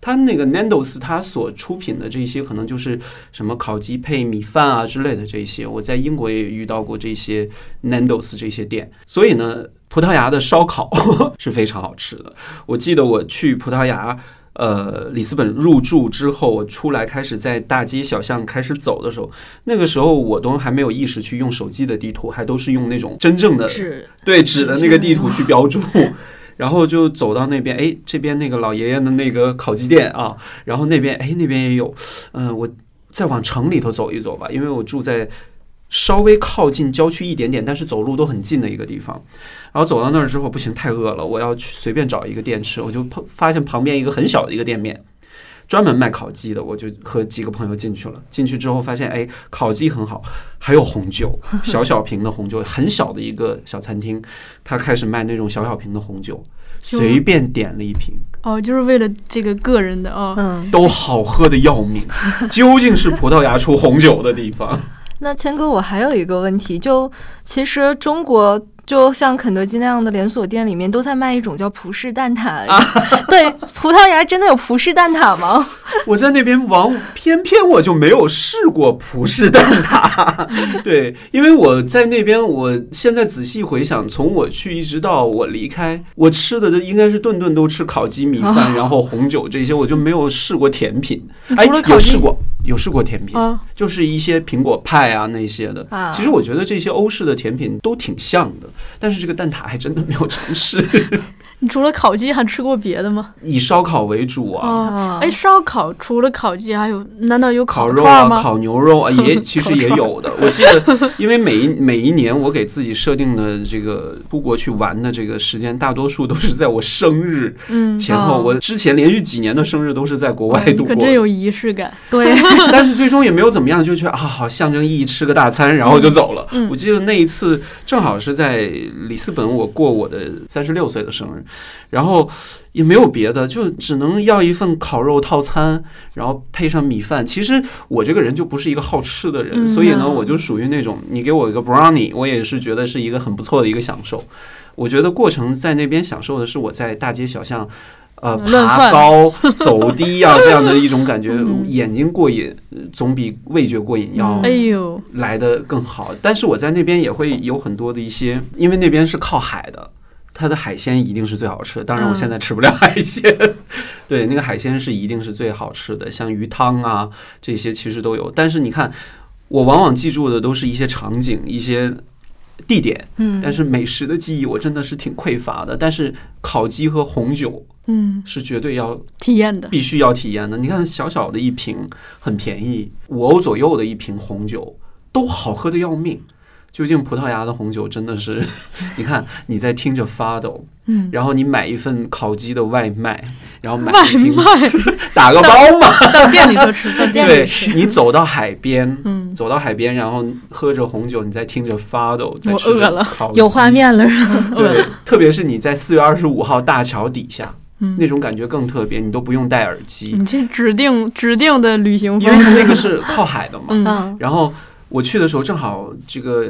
Speaker 1: 它那个 Nando's 它所出品的这些可能就是什么烤鸡配米饭啊之类的这些，我在英国也遇到过这些 Nando's 这些店，所以呢，葡萄牙的烧烤 [laughs] 是非常好吃的。我记得我去葡萄牙。呃，里斯本入住之后，我出来开始在大街小巷开始走的时候，那个时候我都还没有意识去用手机的地图，还都是用那种真正的
Speaker 3: 纸
Speaker 1: 对纸的那个地图去标注，然后就走到那边，哎，这边那个老爷爷的那个烤鸡店啊，然后那边哎那边也有，嗯、我再往城里头走一走吧，因为我住在稍微靠近郊区一点点，但是走路都很近的一个地方。然后走到那儿之后，不行，太饿了，我要去随便找一个店吃，我就碰发现旁边一个很小的一个店面。专门卖烤鸡的，我就和几个朋友进去了。进去之后发现，哎，烤鸡很好，还有红酒，[laughs] 小小瓶的红酒，很小的一个小餐厅，他开始卖那种小小瓶的红酒，随便点了一瓶，
Speaker 2: 哦，就是为了这个个人的哦。
Speaker 3: 嗯，
Speaker 1: 都好喝的要命。[laughs] 究竟是葡萄牙出红酒的地方？[laughs]
Speaker 3: 那谦哥，我还有一个问题，就其实中国。就像肯德基那样的连锁店里面都在卖一种叫葡式蛋挞，[laughs] 对，葡萄牙真的有葡式蛋挞吗？[laughs]
Speaker 1: 我在那边玩，偏偏我就没有试过葡式蛋挞。[laughs] 对，因为我在那边，我现在仔细回想，从我去一直到我离开，我吃的这应该是顿顿都吃烤鸡、米饭，然后红酒这些，我就没有试过甜品。哎
Speaker 2: 除了，烤鸡
Speaker 1: 有试过，有试过甜品，
Speaker 2: 啊，
Speaker 1: 就是一些苹果派啊那些的。
Speaker 3: 啊
Speaker 1: 其实我觉得这些欧式的甜品都挺像的，但是这个蛋挞还真的没有尝试。[laughs]
Speaker 2: 你除了烤鸡还吃过别的吗？
Speaker 1: 以烧烤为主啊，
Speaker 3: 啊
Speaker 2: 哎，烧烤除了烤鸡还有，难道有
Speaker 1: 烤肉啊？烤牛肉啊，也 [laughs] 其实也有的。我记得，因为每一每一年我给自己设定的这个出国去玩的这个时间，大多数都是在我生日
Speaker 2: 嗯，
Speaker 1: 前后。
Speaker 3: 哦
Speaker 1: 我之前连续几年的生日都是在国外度过的，
Speaker 2: 可真有仪式感。
Speaker 3: 对，[laughs]
Speaker 1: 但是最终也没有怎么样，就觉得啊，好象征意义，吃个大餐，然后就走了。
Speaker 2: 嗯
Speaker 1: 我记得那一次正好是在里斯本，我过我的三十六岁的生日，然后也没有别的，就只能要一份烤肉套餐，然后配上米饭。其实我这个人就不是一个好吃的人，
Speaker 2: 嗯
Speaker 1: 所以呢，
Speaker 3: 啊
Speaker 1: 我就属于那种你给我一个 brownie，我也是觉得是一个很不错的一个享受。我觉得过程在那边享受的是我在大街小巷。呃，爬高、[laughs] 走低啊，[laughs] 这样的一种感觉，
Speaker 2: 嗯
Speaker 1: 眼睛过瘾，呃总比味觉过瘾要
Speaker 2: 哎呦，
Speaker 1: 来的更好。但是我在那边也会有很多的一些，因为那边是靠海的，它的海鲜一定是最好吃的。当然，我
Speaker 2: 嗯
Speaker 1: 现在吃不了海鲜，[laughs] 对，那个海鲜是一定是最好吃的，像鱼汤啊这些其实都有。但是你看，我往往记住的都是一些场景、一些地点，
Speaker 3: 嗯，
Speaker 1: 但是美食的记忆我真的是挺匮乏的。但是烤鸡和红酒
Speaker 2: 嗯，
Speaker 1: 是绝对要
Speaker 2: 体验的。
Speaker 1: 必须要体验的。你看，小小的一瓶很便宜，五欧左右的一瓶红酒，都好喝的要命。究竟葡萄牙的红酒真的是，[laughs] 你看你在听着发抖，
Speaker 2: 嗯，
Speaker 1: 然后你买一份烤鸡的外卖，然后买
Speaker 2: 外
Speaker 1: 一瓶
Speaker 2: 卖 [laughs]
Speaker 1: 打个包嘛，
Speaker 2: 到店里头吃，到店里
Speaker 1: 对
Speaker 2: 吃。
Speaker 1: 你走到海边，
Speaker 2: 嗯，
Speaker 1: 走到海边，然后喝着红酒，你在听着发抖，在
Speaker 2: 我
Speaker 1: 吃着
Speaker 2: 饿了
Speaker 3: 有画。面了，是吧？
Speaker 1: 对，[laughs] 特别是你在四月二十五号大桥底下，
Speaker 2: 嗯
Speaker 1: 那种感觉更特别，你都不用戴耳机，
Speaker 2: 你这指定指定的旅行
Speaker 1: 因为。它那个是靠海的嘛。
Speaker 2: 嗯
Speaker 3: 嗯
Speaker 1: 然后我去的时候正好这个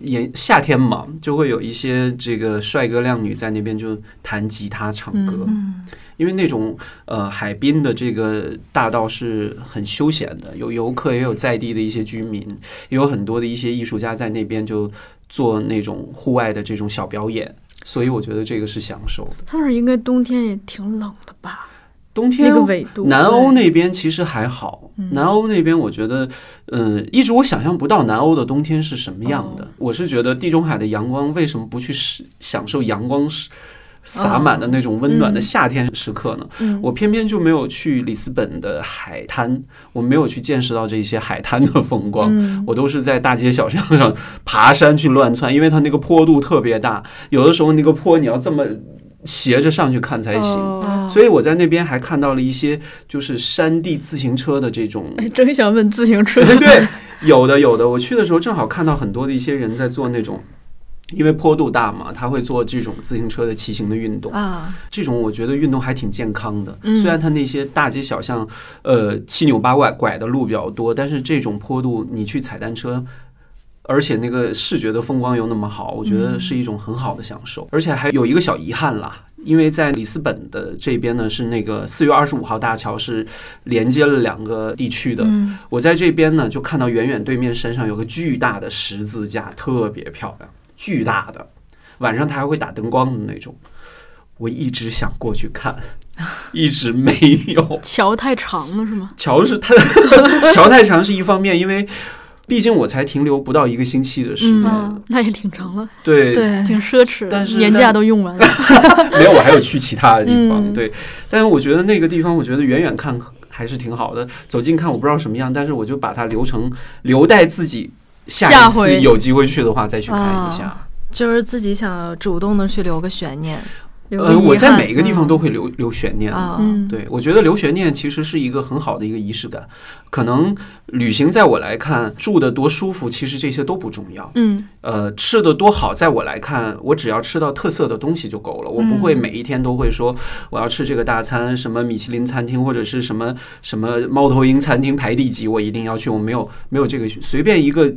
Speaker 1: 炎夏天嘛，就会有一些这个帅哥靓女在那边就弹吉他唱歌，
Speaker 3: 嗯
Speaker 1: 因为那种呃海滨的这个大道是很休闲的，有游客也有在地的一些居民，也有很多的一些艺术家在那边就做那种户外的这种小表演。所以我觉得这个是享受的。
Speaker 2: 他那儿应该冬天也挺冷的吧？
Speaker 1: 冬天
Speaker 2: 个纬度，
Speaker 1: 南欧那边其实还好，
Speaker 2: 嗯
Speaker 1: 南欧那边我觉得，嗯，一直我想象不到南欧的冬天是什么样的。
Speaker 2: 哦
Speaker 1: 我是觉得地中海的阳光为什么不去使享受阳光是洒满的那种温暖的
Speaker 2: 嗯
Speaker 1: 夏天时刻呢？
Speaker 2: 嗯，
Speaker 1: 我偏偏就没有去里斯本的海滩，我没有去见识到这些海滩的风光。
Speaker 2: 嗯
Speaker 1: 我都是在大街小巷上爬山去乱窜，因为它那个坡度特别大，有的时候那个坡你要这么斜着上去看才行。
Speaker 2: 哦
Speaker 1: 所以我在那边还看到了一些就是山地自行车的这种，
Speaker 2: 哎，真想问自行车，
Speaker 1: 对，有的有的。我去的时候正好看到很多的一些人在做那种，因为坡度大嘛，他会做这种自行车的骑行的运动。
Speaker 3: 啊，
Speaker 1: 这种我觉得运动还挺健康的。
Speaker 2: 嗯
Speaker 1: 虽然它那些大街小巷，呃，七扭八拐拐的路比较多，但是这种坡度你去踩单车。而且那个视觉的风光又那么好，我觉得是一种很好的享受。而且还有一个小遗憾啦，因为在里斯本的这边呢，是那个四月二十五号大桥是连接了两个地区的。
Speaker 2: 嗯，
Speaker 1: 我在这边呢，就看到远远对面山上有个巨大的十字架，特别漂亮，巨大的，晚上它还会打灯光的那种。我一直想过去看，[laughs] 一直没有。
Speaker 2: 桥太长了是吗？
Speaker 1: 桥是太 [laughs] 桥太长是一方面，因为毕竟我才停留不到一个星期的时间，
Speaker 3: 嗯
Speaker 2: 那也挺长了，
Speaker 1: 对
Speaker 3: 对，
Speaker 2: 挺奢侈的，
Speaker 1: 但是
Speaker 2: 年假都用完了。[laughs]
Speaker 1: 没有，我还有去其他的地方，
Speaker 2: 嗯
Speaker 1: 对。但是我觉得那个地方，我觉得远远看还是挺好的，走近看我不知道什么样，但是我就把它留成留待自己下一次有机会去的话再去看一下。
Speaker 3: 就是自己想主动的去留个悬念
Speaker 1: 呃，我在每个地方
Speaker 3: 嗯
Speaker 1: 都会留留悬念。
Speaker 3: 啊，
Speaker 2: 嗯，
Speaker 1: 对，我觉得留悬念其实是一个很好的一个仪式感。可能旅行在我来看，住的多舒服，其实这些都不重要。
Speaker 2: 嗯
Speaker 1: 呃，吃的多好，在我来看，我只要吃到特色的东西就够了。我不会
Speaker 2: 嗯
Speaker 1: 每一天都会说我要吃这个大餐，什么米其林餐厅或者是什么什么猫头鹰餐厅排第几，我一定要去。我没有没有这个随便一个。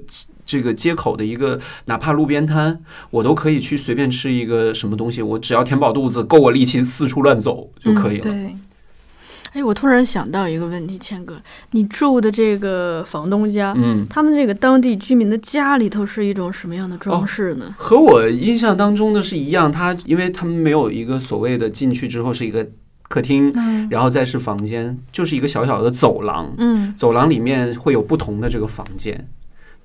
Speaker 1: 这个街口的一个，哪怕路边摊，我都可以去随便吃一个什么东西，我只要填饱肚子，够我力气四处乱走就可以了。
Speaker 3: 对，
Speaker 2: 哎，我突然想到一个问题，谦哥，你住的这个房东家，
Speaker 1: 嗯，
Speaker 2: 他们这个当地居民的家里头是一种什么样的装饰呢？
Speaker 1: 和我印象当中的是一样，他因为他们没有一个所谓的进去之后是一个客厅，
Speaker 2: 嗯
Speaker 1: 然后再是房间，就是一个小小的走廊。
Speaker 2: 嗯
Speaker 1: 走廊里面会有不同的这个房间，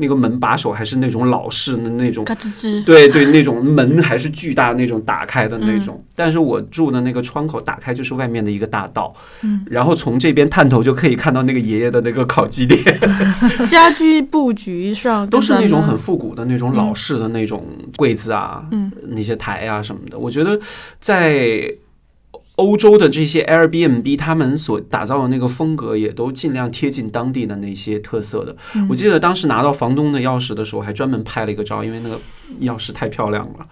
Speaker 1: 那个门把手还是那种老式的那种，
Speaker 2: 嘎吱吱，
Speaker 1: 对对，那种门还是巨大那种打开的那
Speaker 2: 嗯。
Speaker 1: 种。但是我住的那个窗口打开就是外面的一个大道，
Speaker 2: 嗯，
Speaker 1: 然后从这边探头就可以看到那个爷爷的那个烤鸡店，[laughs]
Speaker 2: 家居布局上
Speaker 1: 都是那种很复古的那种老式的那种柜子啊，
Speaker 2: 嗯。
Speaker 1: 那些台啊什么的。我觉得在欧洲的这些 Airbnb，他们所打造的那个风格，也都尽量贴近当地的那些特色的。我记得当时拿到房东的钥匙的时候，还专门拍了一个照，因为那个钥匙太漂亮了。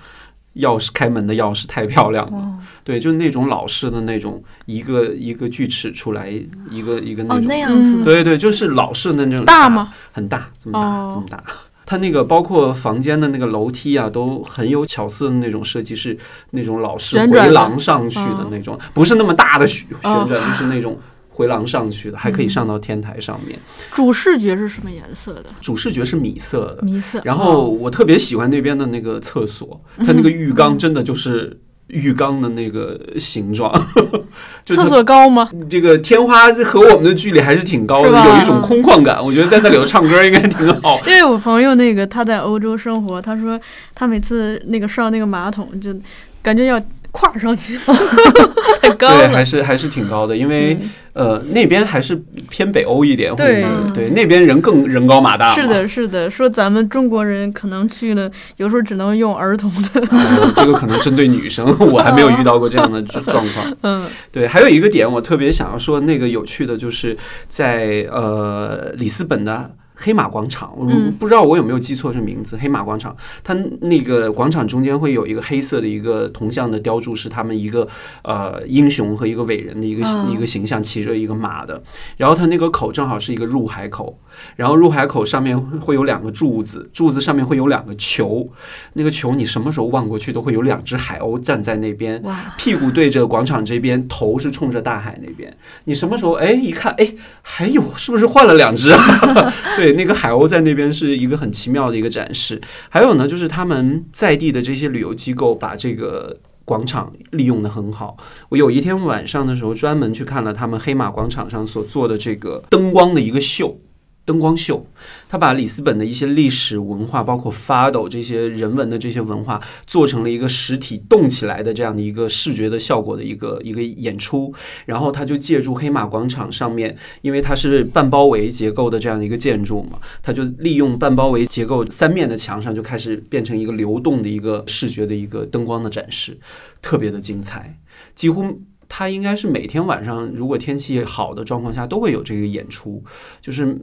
Speaker 1: 钥匙开门的钥匙太漂亮了，
Speaker 3: 哦
Speaker 1: 对，就是那种老式的那种，一个一个锯齿出来，一个一个那
Speaker 3: 哦
Speaker 1: 种，
Speaker 3: 那样子
Speaker 2: 嗯，
Speaker 1: 对对，就是老式的那种
Speaker 2: 大吗？
Speaker 1: 很大，这么大，
Speaker 2: 哦
Speaker 1: 这么大。它那个包括房间的那个楼梯啊，都很有巧思的那种设计，是那种老式回廊上去的那种，不是那么大的旋旋
Speaker 2: 哦
Speaker 1: 转，就是那种回廊上去的，还可以上到天台上面。
Speaker 2: 主视觉是什么颜色的？
Speaker 1: 主视觉是米色的，
Speaker 2: 米色。
Speaker 1: 然后
Speaker 2: 哦
Speaker 1: 我特别喜欢那边的那个厕所，它那个浴缸真的就是浴缸的那个形状，[laughs]
Speaker 2: 厕所高吗？
Speaker 1: 这个天花和我们的距离还是挺高的，有一种空旷感。我觉得在那里头唱歌应该挺好。[laughs]
Speaker 2: 因为我朋友那个他在欧洲生活，他说他每次那个上那个马桶就感觉要跨上去，[laughs] 太高
Speaker 1: 对，
Speaker 2: 了
Speaker 1: 还。是还是挺高的，因为、
Speaker 2: 嗯
Speaker 1: 呃那边还是偏北欧一点，
Speaker 2: 对
Speaker 1: 对那边人更人高马大嘛。
Speaker 2: 是的，是的，说咱们中国人可能去了，有时候只能用儿童的，
Speaker 1: 呃这个可能针对女生，[laughs] 我还没有遇到过这样的状状况。
Speaker 2: 嗯
Speaker 1: 对，还有一个点我特别想要说，那个有趣的就是在呃里斯本的。黑马广场，我
Speaker 2: 嗯
Speaker 1: 不知道我有没有记错这名字。黑马广场，它那个广场中间会有一个黑色的一个铜像的雕铸，是他们一个呃英雄和一个伟人的一个、
Speaker 3: 哦
Speaker 1: 一个形象，骑着一个马的。然后它那个口正好是一个入海口，然后入海口上面会有两个柱子，柱子上面会有两个球，那个球你什么时候望过去都会有两只海鸥站在那边，屁股对着广场这边，头是冲着大海那边。你什么时候哎一看哎，还有是不是换了两只啊？对，[laughs] 对，那个海鸥在那边是一个很奇妙的一个展示。还有呢，就是他们在地的这些旅游机构把这个广场利用的很好。我有一天晚上的时候，专门去看了他们黑马广场上所做的这个灯光的一个秀。灯光秀，他把里斯本的一些历史文化，包括 fado 这些人文的这些文化，做成了一个实体动起来的这样的一个视觉的效果的一个一个演出。然后他就借助黑马广场上面，因为它是半包围结构的这样的一个建筑嘛，他就利用半包围结构三面的墙上就开始变成一个流动的一个视觉的一个灯光的展示，特别的精彩，几乎。它应该是每天晚上，如果天气好的状况下，都会有这个演出。就是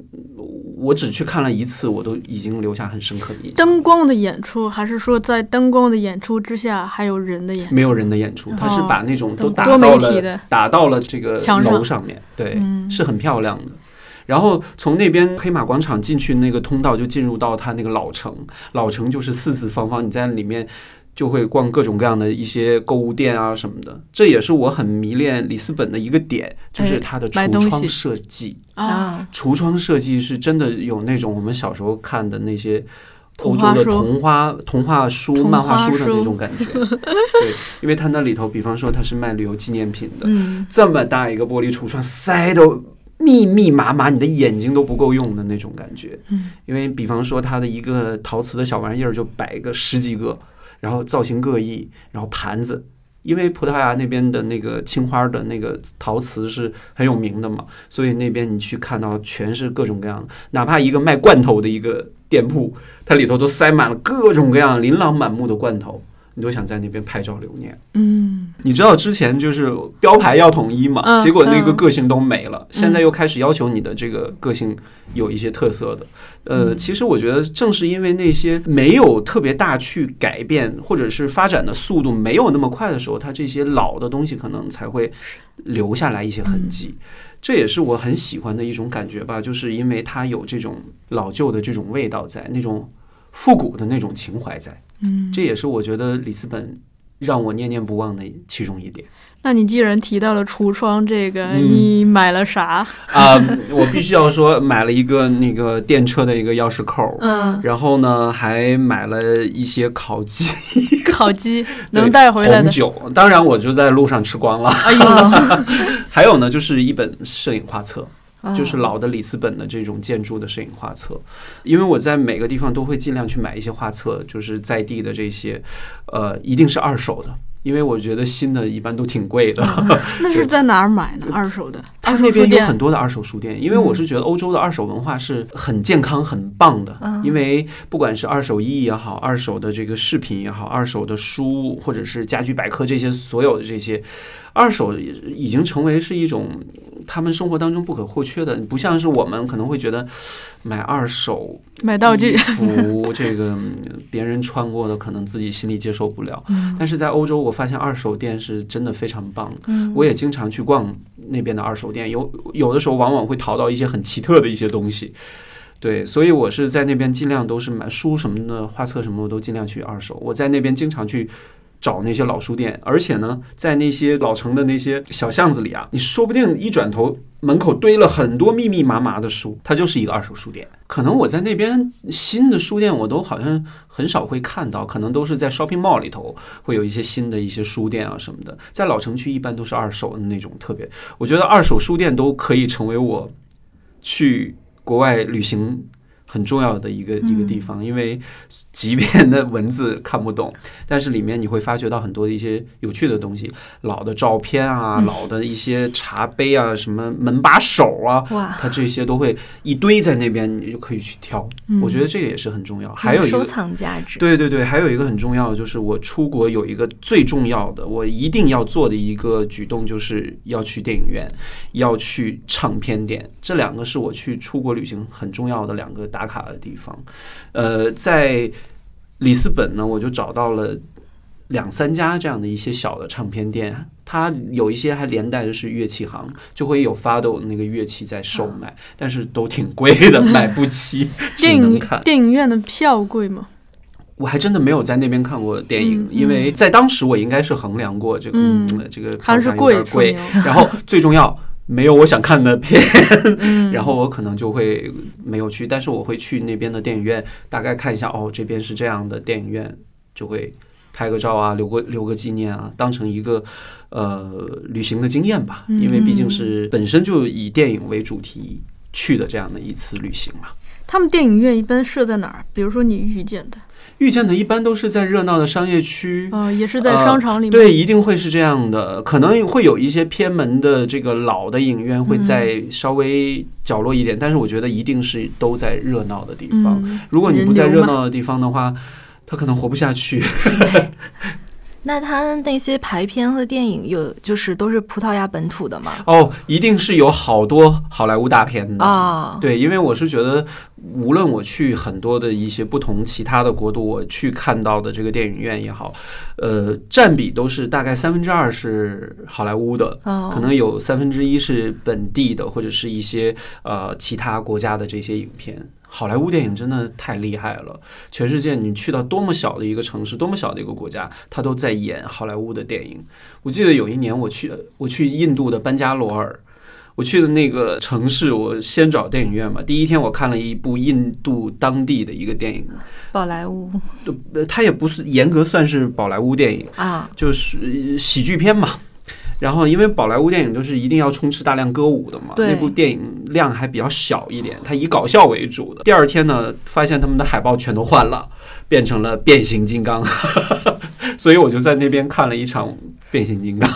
Speaker 1: 我只去看了一次，我都已经留下很深刻的印象。
Speaker 2: 灯光的演出，还是说在灯光的演出之下还有人的演出？
Speaker 1: 没有人的演出，它是把那种都打到了打到了这个
Speaker 2: 墙上
Speaker 1: 楼上面，对，
Speaker 2: 嗯
Speaker 1: 是很漂亮的。然后从那边黑马广场进去那个通道，就进入到它那个老城。老城就是四四方方，你在里面就会逛各种各样的一些购物店啊什么的。这也是我很迷恋里斯本的一个点，就是它的橱窗设计。
Speaker 2: 啊，
Speaker 1: 橱窗设计是真的有那种我们小时候看的那些欧洲的童话童话书、漫画
Speaker 2: 书
Speaker 1: 书的那种感觉。[laughs] 对，因为它那里头，比方说它是卖旅游纪念品的，
Speaker 3: 嗯，
Speaker 1: 这么大一个玻璃橱窗，塞的密密麻麻，你的眼睛都不够用的那种感觉。
Speaker 2: 嗯，
Speaker 1: 因为比方说它的一个陶瓷的小玩意儿就摆个十几个，然后造型各异，然后盘子。因为葡萄牙那边的那个青花的那个陶瓷是很有名的嘛，所以那边你去看到全是各种各样，哪怕一个卖罐头的一个店铺，它里头都塞满了各种各样琳琅满目的罐头，你都想在那边拍照留念。
Speaker 2: 嗯，
Speaker 1: 你知道之前就是标牌要统一嘛，
Speaker 2: 嗯
Speaker 1: 结果那个
Speaker 2: 嗯
Speaker 1: 个性都没了，现在又开始要求你的这个个性有一些特色的。呃，其实我觉得正是因为那些没有特别大去改变，或者是发展的速度没有那么快的时候，它这些老的东西可能才会留下来一些痕迹。这也是我很喜欢的一种感觉吧，就是因为它有这种老旧的这种味道在，那种复古的那种情怀在。
Speaker 2: 嗯，
Speaker 1: 这也是我觉得里斯本让我念念不忘的其中一点
Speaker 2: 那你既然提到了橱窗这个，
Speaker 1: 嗯
Speaker 2: 你买了啥？
Speaker 1: 啊、我必须要说，买了一个那个电车的一个钥匙扣，
Speaker 2: 嗯，
Speaker 1: 然后呢，还买了一些烤鸡，[laughs]
Speaker 2: 烤鸡能带回来的。
Speaker 1: 红酒。当然，我就在路上吃光了。
Speaker 2: 哎呦 [laughs] [laughs]
Speaker 1: 还有呢，就是一本摄影画册。
Speaker 3: 哦
Speaker 1: 就是老的里斯本的这种建筑的摄影画册，因为我在每个地方都会尽量去买一些画册，就是在地的这些，呃，一定是二手的，因为我觉得新的一般都挺贵的。[laughs]
Speaker 2: 那是在哪儿买呢？二手的？
Speaker 1: 它
Speaker 2: 二手书
Speaker 1: 那边有很？多的二手书店，因为我是觉得欧洲的二手文化是很健康、很棒的。
Speaker 3: 嗯
Speaker 1: 因为不管是二手衣也好，二手的这个饰品也好，二手的书或者是家居百科这些所有的这些，二手已经成为是一种他们生活当中不可或缺的。不像是我们可能会觉得买二手
Speaker 2: 买道具。[laughs]
Speaker 1: 服，这个嗯别人穿过的，可能自己心里接受不了。
Speaker 2: 嗯
Speaker 1: 但是在欧洲，我发现二手店是真的非常棒。
Speaker 3: 嗯
Speaker 1: 我也经常去逛那边的二手店，有有的时候往往会淘到一些很奇特的一些东西。对，所以我是在那边尽量都是买书什么的，画册什么的我都尽量去二手。我在那边经常去找那些老书店，而且呢，在那些老城的那些小巷子里啊，你说不定一转头门口堆了很多密密麻麻的书，它就是一个二手书店。可能我在那边新的书店我都好像很少会看到，可能都是在 shopping mall 里头会有一些新的一些书店啊什么的。在老城区一般都是二手的那种特别，我觉得二手书店都可以成为我去国外旅行。很重要的一个一个地方，因为即便那文字看不懂，[laughs] 但是里面你会发掘到很多的一些有趣的东西，老的照片啊，老的一些茶杯啊，什么门把手啊，
Speaker 3: 哇，
Speaker 1: 它这些都会一堆在那边，你就可以去挑。我觉得这个也是很重要。还有一
Speaker 3: 收，藏价值。
Speaker 1: 对对对，还有一个很重要的就是我出国有一个最重要的，我一定要做的一个举动，就是要去电影院，要去唱片店，这两个是我去出国旅行很重要的两个打卡的地方。呃，在里斯本呢，我就找到了。两三家这样的一些小的唱片店，它有一些还连带的是乐器行，就会有 Fado 那个乐器在售卖，但是都挺贵的，买不起，[laughs] 只
Speaker 2: 电影
Speaker 1: 能看。
Speaker 2: 电影院的票贵吗？
Speaker 1: 我还真的没有在那边看过电影，
Speaker 2: 嗯
Speaker 1: 因为在当时我应该是衡量过这个，
Speaker 2: 嗯
Speaker 1: 这个
Speaker 2: 还是
Speaker 1: 贵
Speaker 2: 贵，
Speaker 1: 然后最重要没有我想看的片，
Speaker 2: 嗯。[laughs]
Speaker 1: 然后我可能就会没有去，但是我会去那边的电影院，大概看一下，哦，这边是这样的电影院，就会拍个照啊，留个留个纪念啊，当成一个呃旅行的经验吧，因为毕竟是本身就以电影为主题去的这样的一次旅行嘛。
Speaker 2: 他们电影院一般设在哪儿？比如说你遇见的，
Speaker 1: 遇见的一般都是在热闹的商业区，
Speaker 2: 呃，也是在商场里面。
Speaker 1: 对，一定会是这样的。可能会有一些偏门的这个老的影院会在稍微角落一点，但是我觉得一定是都在热闹的地方。
Speaker 2: 嗯，
Speaker 1: 如果你不在热闹的地方的话，它可能活不下去。[laughs]
Speaker 3: 那他那些排片和电影有就是都是葡萄牙本土的吗？
Speaker 1: 哦，一定是有好多好莱坞大片的。
Speaker 3: 啊，
Speaker 1: 对，因为我是觉得，无论我去很多的一些不同其他的国度，我去看到的这个电影院也好，呃，占比都是大概三分之二是好莱坞的，
Speaker 3: 哦
Speaker 1: 可能有三分之一是本地的，或者是一些呃其他国家的这些影片。好莱坞电影真的太厉害了，全世界你去到多么小的一个城市，多么小的一个国家，他都在演好莱坞的电影。我记得有一年我去我去印度的班加罗尔，我去的那个城市，我先找电影院嘛。第一天我看了一部印度当地的一个电影，
Speaker 3: 宝莱坞
Speaker 1: 呃它也不是严格算是宝莱坞电影，
Speaker 3: 啊，
Speaker 1: 就是呃喜剧片嘛。然后，因为宝莱坞电影都是一定要充斥大量歌舞的嘛，那部电影量还比较小一点，它以搞笑为主的。第二天呢，发现他们的海报全都换了，变成了变形金刚，[laughs] 所以我就在那边看了一场变形金刚。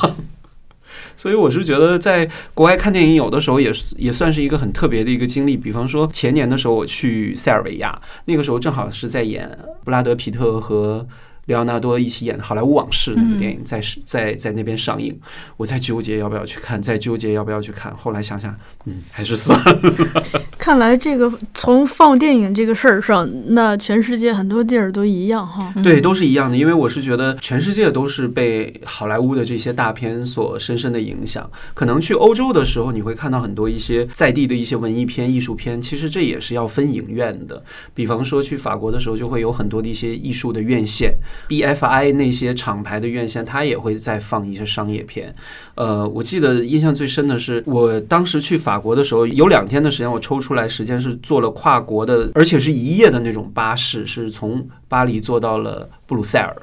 Speaker 1: [laughs] 所以我是觉得，在国外看电影，有的时候也是也算是一个很特别的一个经历。比方说前年的时候，我去塞尔维亚，那个时候正好是在演布拉德皮特和里奥纳多一起演《好莱坞往事》那部电影在在在那边上映，我在纠结要不要去看，在纠结要不要去看。后来想想，嗯，还是算了。[laughs]
Speaker 2: 看来这个从放电影这个事儿上，那全世界很多地儿都一样哈。
Speaker 1: 对，都是一样的，因为我是觉得全世界都是被好莱坞的这些大片所深深的影响。可能去欧洲的时候，你会看到很多一些在地的一些文艺片、艺术片，其实这也是要分影院的。比方说去法国的时候，就会有很多的一些艺术的院线，BFI 那些厂牌的院线，它也会再放一些商业片。呃，我记得印象最深的是，我当时去法国的时候，有两天的时间，我抽出来时间是坐了跨国的，而且是一夜的那种巴士，是从巴黎坐到了布鲁塞尔，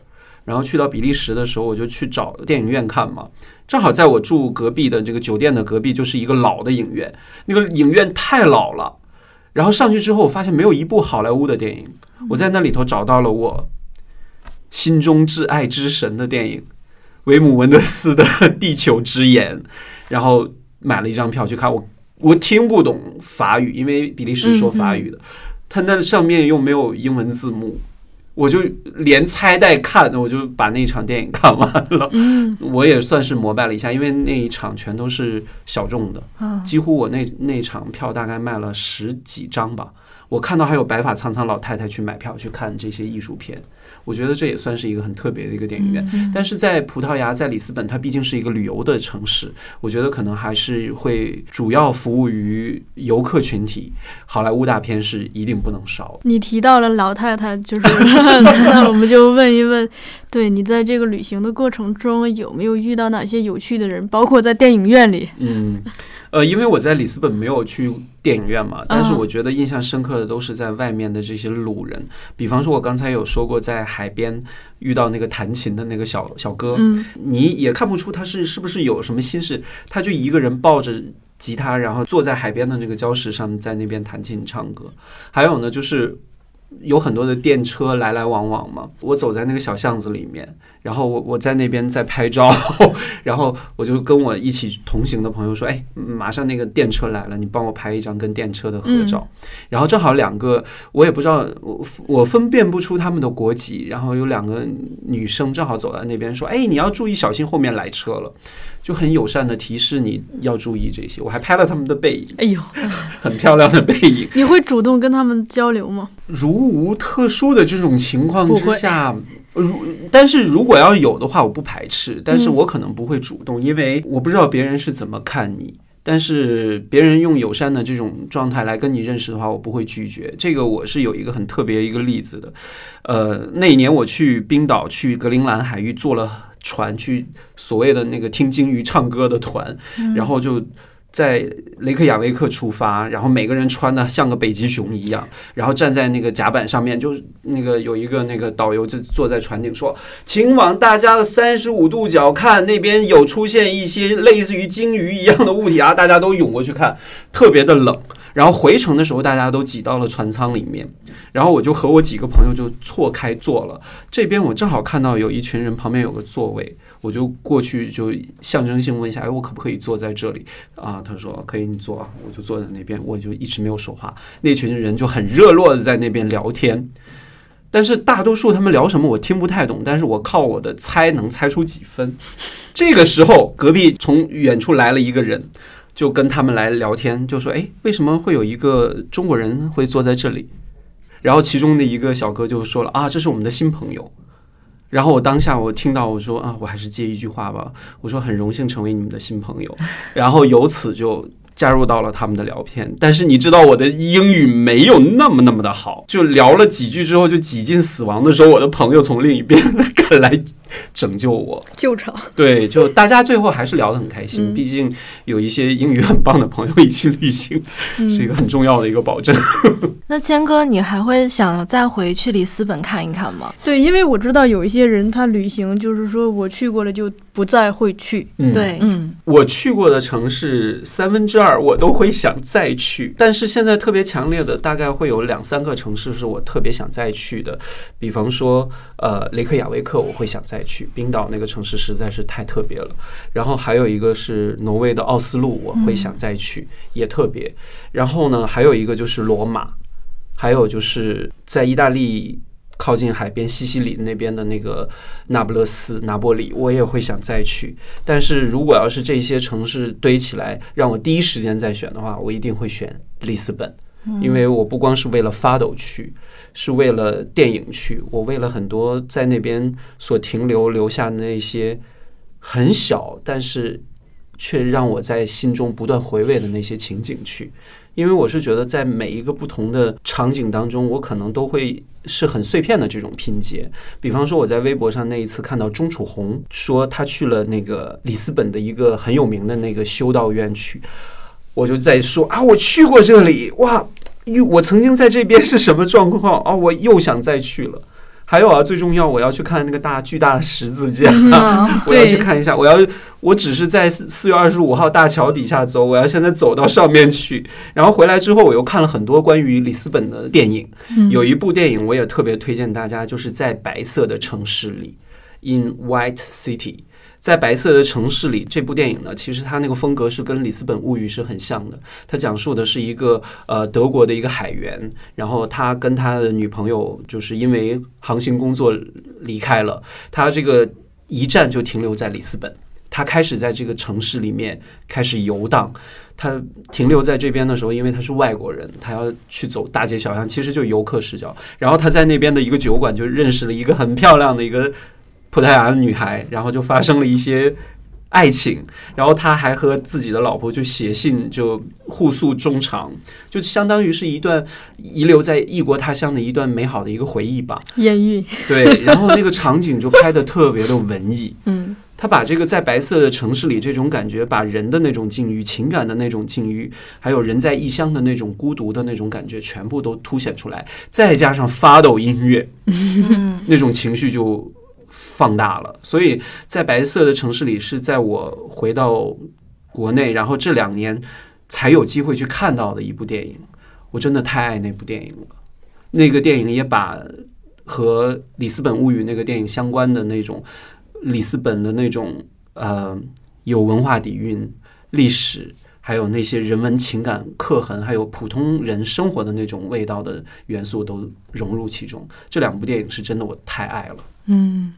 Speaker 1: 然后去到比利时的时候，我就去找电影院看嘛。正好在我住隔壁的这个酒店的隔壁，就是一个老的影院，那个影院太老了。然后上去之后，我发现没有一部好莱坞的电影。我在那里头找到了我心中挚爱之神的电影维姆文德斯的《地球之眼》，然后买了一张票去看。我我听不懂法语，因为比利时说法语的，它那上面又没有英文字幕，我就连猜带看，我就把那场电影看完了。
Speaker 2: 嗯，
Speaker 1: 我也算是膜拜了一下，因为那一场全都是小众的，
Speaker 3: 啊，
Speaker 1: 几乎我那那场票大概卖了十几张吧。我看到还有白发苍苍老太太去买票去看这些艺术片，我觉得这也算是一个很特别的一个电影院。但是在葡萄牙，在里斯本，它毕竟是一个旅游的城市，我觉得可能还是会主要服务于游客群体。好莱坞大片是一定不能少。
Speaker 2: 你提到了老太太，就是 [laughs] 那我们就问一问，对你在这个旅行的过程中有没有遇到哪些有趣的人，包括在电影院里？
Speaker 1: 嗯，呃，因为我在里斯本没有去电影院嘛，但是我觉得印象深刻的都是在外面的这些路人，比方说我刚才有说过，在海边遇到那个弹琴的那个小小哥，
Speaker 2: 嗯
Speaker 1: 你也看不出他是是不是有什么心事，他就一个人抱着吉他，然后坐在海边的那个礁石上，在那边弹琴唱歌。还有呢，就是有很多的电车来来往往嘛，我走在那个小巷子里面，然后我我在那边在拍照，[laughs] 然后我就跟我一起同行的朋友说，哎，马上那个电车来了，你帮我拍一张跟电车的合照。然后正好两个，我也不知道，我我分辨不出他们的国籍。然后有两个女生正好走在那边说：“哎，你要注意小心，后面来车了。”就很友善的提示你要注意这些。我还拍了他们的背影，
Speaker 2: 哎呦，[laughs]
Speaker 1: 很漂亮的背影。
Speaker 2: 你会主动跟他们交流吗？
Speaker 1: 如无特殊的这种情况之下，如但是如果要有的话，我不排斥，但是我可能不会主动，因为我不知道别人是怎么看你。但是别人用友善的这种状态来跟你认识的话，我不会拒绝。这个我是有一个很特别一个例子的。呃，那一年我去冰岛，去格陵兰海域坐了船去所谓的那个听鲸鱼唱歌的团，然后就在雷克雅维克出发，然后每个人穿的像个北极熊一样，然后站在那个甲板上面，就是那个有一个那个导游就坐在船顶说：“请往大家的三十五度角看，那边有出现一些类似于鲸鱼一样的物体啊！”大家都涌过去看，特别的冷。然后回程的时候，大家都挤到了船舱里面，然后我就和我几个朋友就错开坐了。这边我正好看到有一群人旁边有个座位，我就过去就象征性问一下，哎，我可不可以坐在这里？啊，他说可以，你坐，我就坐在那边，我就一直没有说话。那群人就很热络的在那边聊天，但是大多数他们聊什么我听不太懂，但是我靠我的猜能猜出几分。这个时候，隔壁从远处来了一个人，就跟他们来聊天，就说：“哎，为什么会有一个中国人会坐在这里？”然后其中的一个小哥就说了：“啊，这是我们的新朋友。”然后我当下我听到我说啊，我还是接一句话吧。我说很荣幸成为你们的新朋友，然后由此就加入到了他们的聊天。但是你知道我的英语没有那么那么的好，就聊了几句之后就几近死亡的时候，我的朋友从另一边 [laughs] 赶来拯救我。
Speaker 2: 救场。
Speaker 1: 对，就大家最后还是聊得很开心，
Speaker 2: 嗯
Speaker 1: 毕竟有一些英语很棒的朋友一起旅行，是一个很重要的一个保证。[laughs]
Speaker 3: 那谦哥，你还会想再回去里斯本看一看吗？
Speaker 2: 对，因为我知道有一些人他旅行就是说我去过了就不再会去。
Speaker 1: 嗯，
Speaker 3: 对，
Speaker 2: 嗯，
Speaker 1: 我去过的城市三分之二我都会想再去，但是现在特别强烈的大概会有两三个城市是我特别想再去的，比方说呃雷克雅未克我会想再去，冰岛那个城市实在是太特别了，然后还有一个是挪威的奥斯陆我会想再去，也特别，然后呢还有一个就是罗马，还有就是在意大利。靠近海边西西里那边的那个那不勒斯、拿波里，我也会想再去。但是如果要是这些城市堆起来，让我第一时间再选的话，我一定会选里斯本，因为我不光是为了 Fado 去，是为了电影去，我为了很多在那边所停留留下的那些很小，但是却让我在心中不断回味的那些情景去。因为我是觉得，在每一个不同的场景当中，我可能都会是很碎片的这种拼接。比方说，我在微博上那一次看到钟楚红说他去了那个里斯本的一个很有名的那个修道院去，我就在说啊，我去过这里，哇，又我曾经在这边是什么状况啊？我又想再去了。还有啊，最重要，我要去看那个大巨大的十字架，[laughs] 我要去看一下。我要，我只是在四四月二十五号大桥底下走，我要现在走到上面去。[laughs] 然后回来之后，我又看了很多关于里斯本的电影，有一部电影我也特别推荐大家，就是在白色的城市里，In White City。在白色的城市里，这部电影呢，其实它那个风格是跟《里斯本物语》是很像的。它讲述的是一个呃德国的一个海员，然后他跟他的女朋友就是因为航行工作离开了，他这个一站就停留在里斯本。他开始在这个城市里面开始游荡，他停留在这边的时候，因为他是外国人，他要去走大街小巷，其实就游客视角。然后他在那边的一个酒馆就认识了一个很漂亮的一个葡萄牙的女孩，然后就发生了一些爱情，然后他还和自己的老婆就写信，就互诉衷肠，就相当于是一段遗留在异国他乡的一段美好的一个回忆吧。
Speaker 2: 艳遇。
Speaker 1: 对，然后那个场景就拍的特别的文艺，
Speaker 2: 嗯，
Speaker 1: 他把这个在白色的城市里这种感觉，把人的那种境遇、情感的那种境遇，还有人在异乡的那种孤独的那种感觉，全部都凸显出来，再加上发抖音乐，[laughs] 那种情绪就放大了。所以在白色的城市里，是在我回到国内，然后这两年才有机会去看到的一部电影。我真的太爱那部电影了。那个电影也把和《里斯本物语》那个电影相关的那种里斯本的那种呃有文化底蕴、历史，还有那些人文情感刻痕，还有普通人生活的那种味道的元素都融入其中。这两部电影是真的我太爱了。
Speaker 3: 嗯，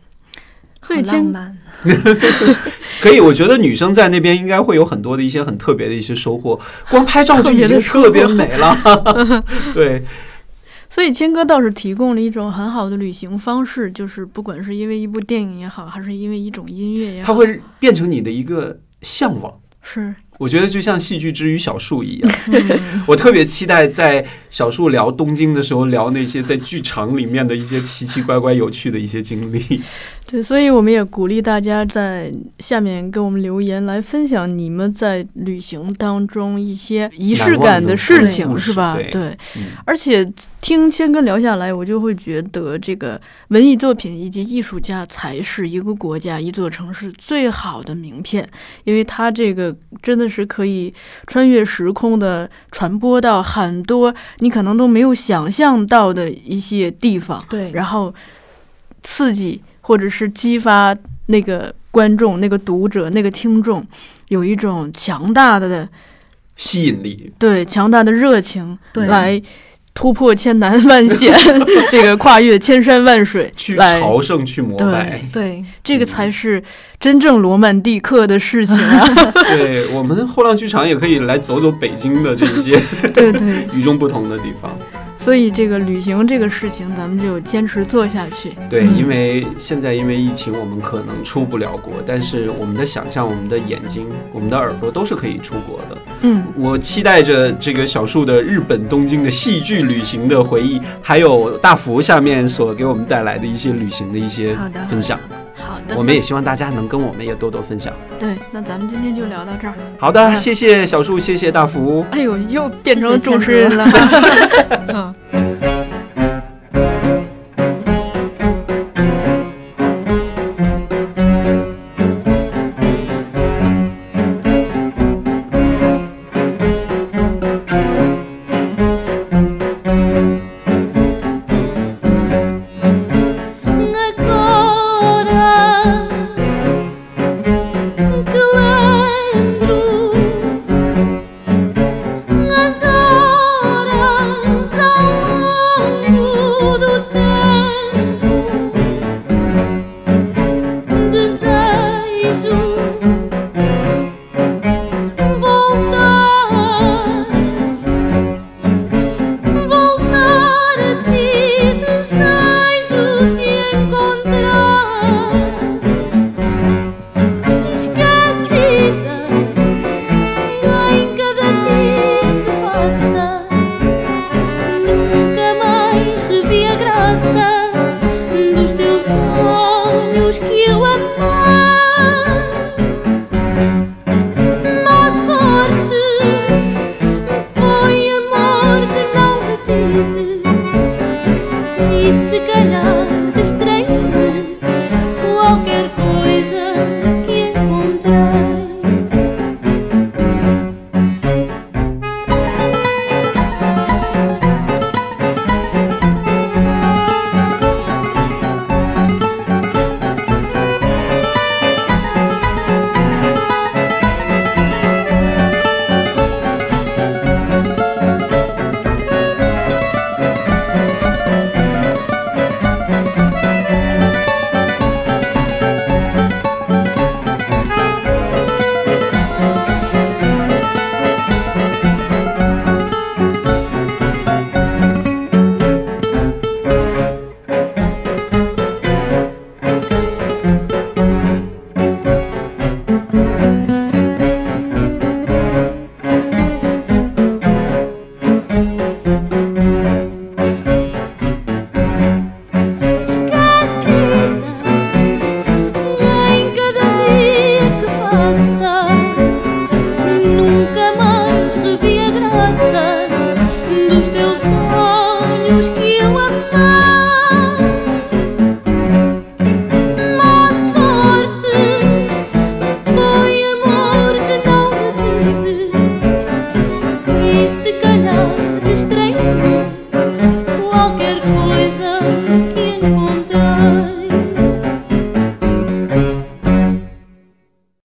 Speaker 2: 所以谦
Speaker 3: 浪漫。[laughs]
Speaker 1: 可以，我觉得女生在那边应该会有很多的一些很特别的一些收获，光拍照就已经特别美了。[laughs] 对，
Speaker 2: 所以谦哥倒是提供了一种很好的旅行方式，就是不管是因为一部电影也好，还是因为一种音乐也好，
Speaker 1: 它会变成你的一个向往。
Speaker 2: 是
Speaker 1: 我觉得就像戏剧之于小树一样，[laughs] 我特别期待在小树聊东京的时候聊那些在剧场里面的一些奇奇怪怪、有趣的一些经历。[laughs]
Speaker 2: 对，所以我们也鼓励大家在下面给我们留言，来分享你们在旅行当中一些仪式感的事情，是吧？
Speaker 1: 对嗯
Speaker 2: 而且听千哥聊下来，我就会觉得这个文艺作品以及艺术家才是一个国家、一座城市最好的名片，因为它这个真的是可以穿越时空的传播到很多你可能都没有想象到的一些地方。
Speaker 3: 对
Speaker 2: 然后刺激或者是激发那个观众、那个读者、那个听众有一种强大的
Speaker 1: 吸引力，
Speaker 2: 对强大的热情，
Speaker 3: 对
Speaker 2: 来突破千难万险，[laughs] 这个跨越千山万水
Speaker 1: 去。朝圣，去膜拜。
Speaker 3: 对，
Speaker 2: 这个才是真正罗曼蒂克的事情啊！[laughs]
Speaker 1: 对我们后浪剧场也可以来走走北京的这些
Speaker 2: 对对，[laughs]
Speaker 1: 与众不同的地方。
Speaker 2: 所以这个旅行这个事情，咱们就坚持做下去。
Speaker 1: 对，
Speaker 2: 嗯
Speaker 1: 因为现在因为疫情，我们可能出不了国，但是我们的想象、我们的眼睛、我们的耳朵都是可以出国的。
Speaker 2: 嗯，
Speaker 1: 我期待着这个小树的日本东京的戏剧旅行的回忆，还有大福下面所给我们带来的一些旅行的一些
Speaker 3: 好的
Speaker 1: 分享。
Speaker 2: 好的，
Speaker 1: 我们也希望大家能跟我们也多多分享。
Speaker 2: 对，那咱们今天就聊到这儿。
Speaker 1: 好的，谢谢小树，谢谢大福。
Speaker 2: 哎呦，又变成主持人了。[laughs] [laughs]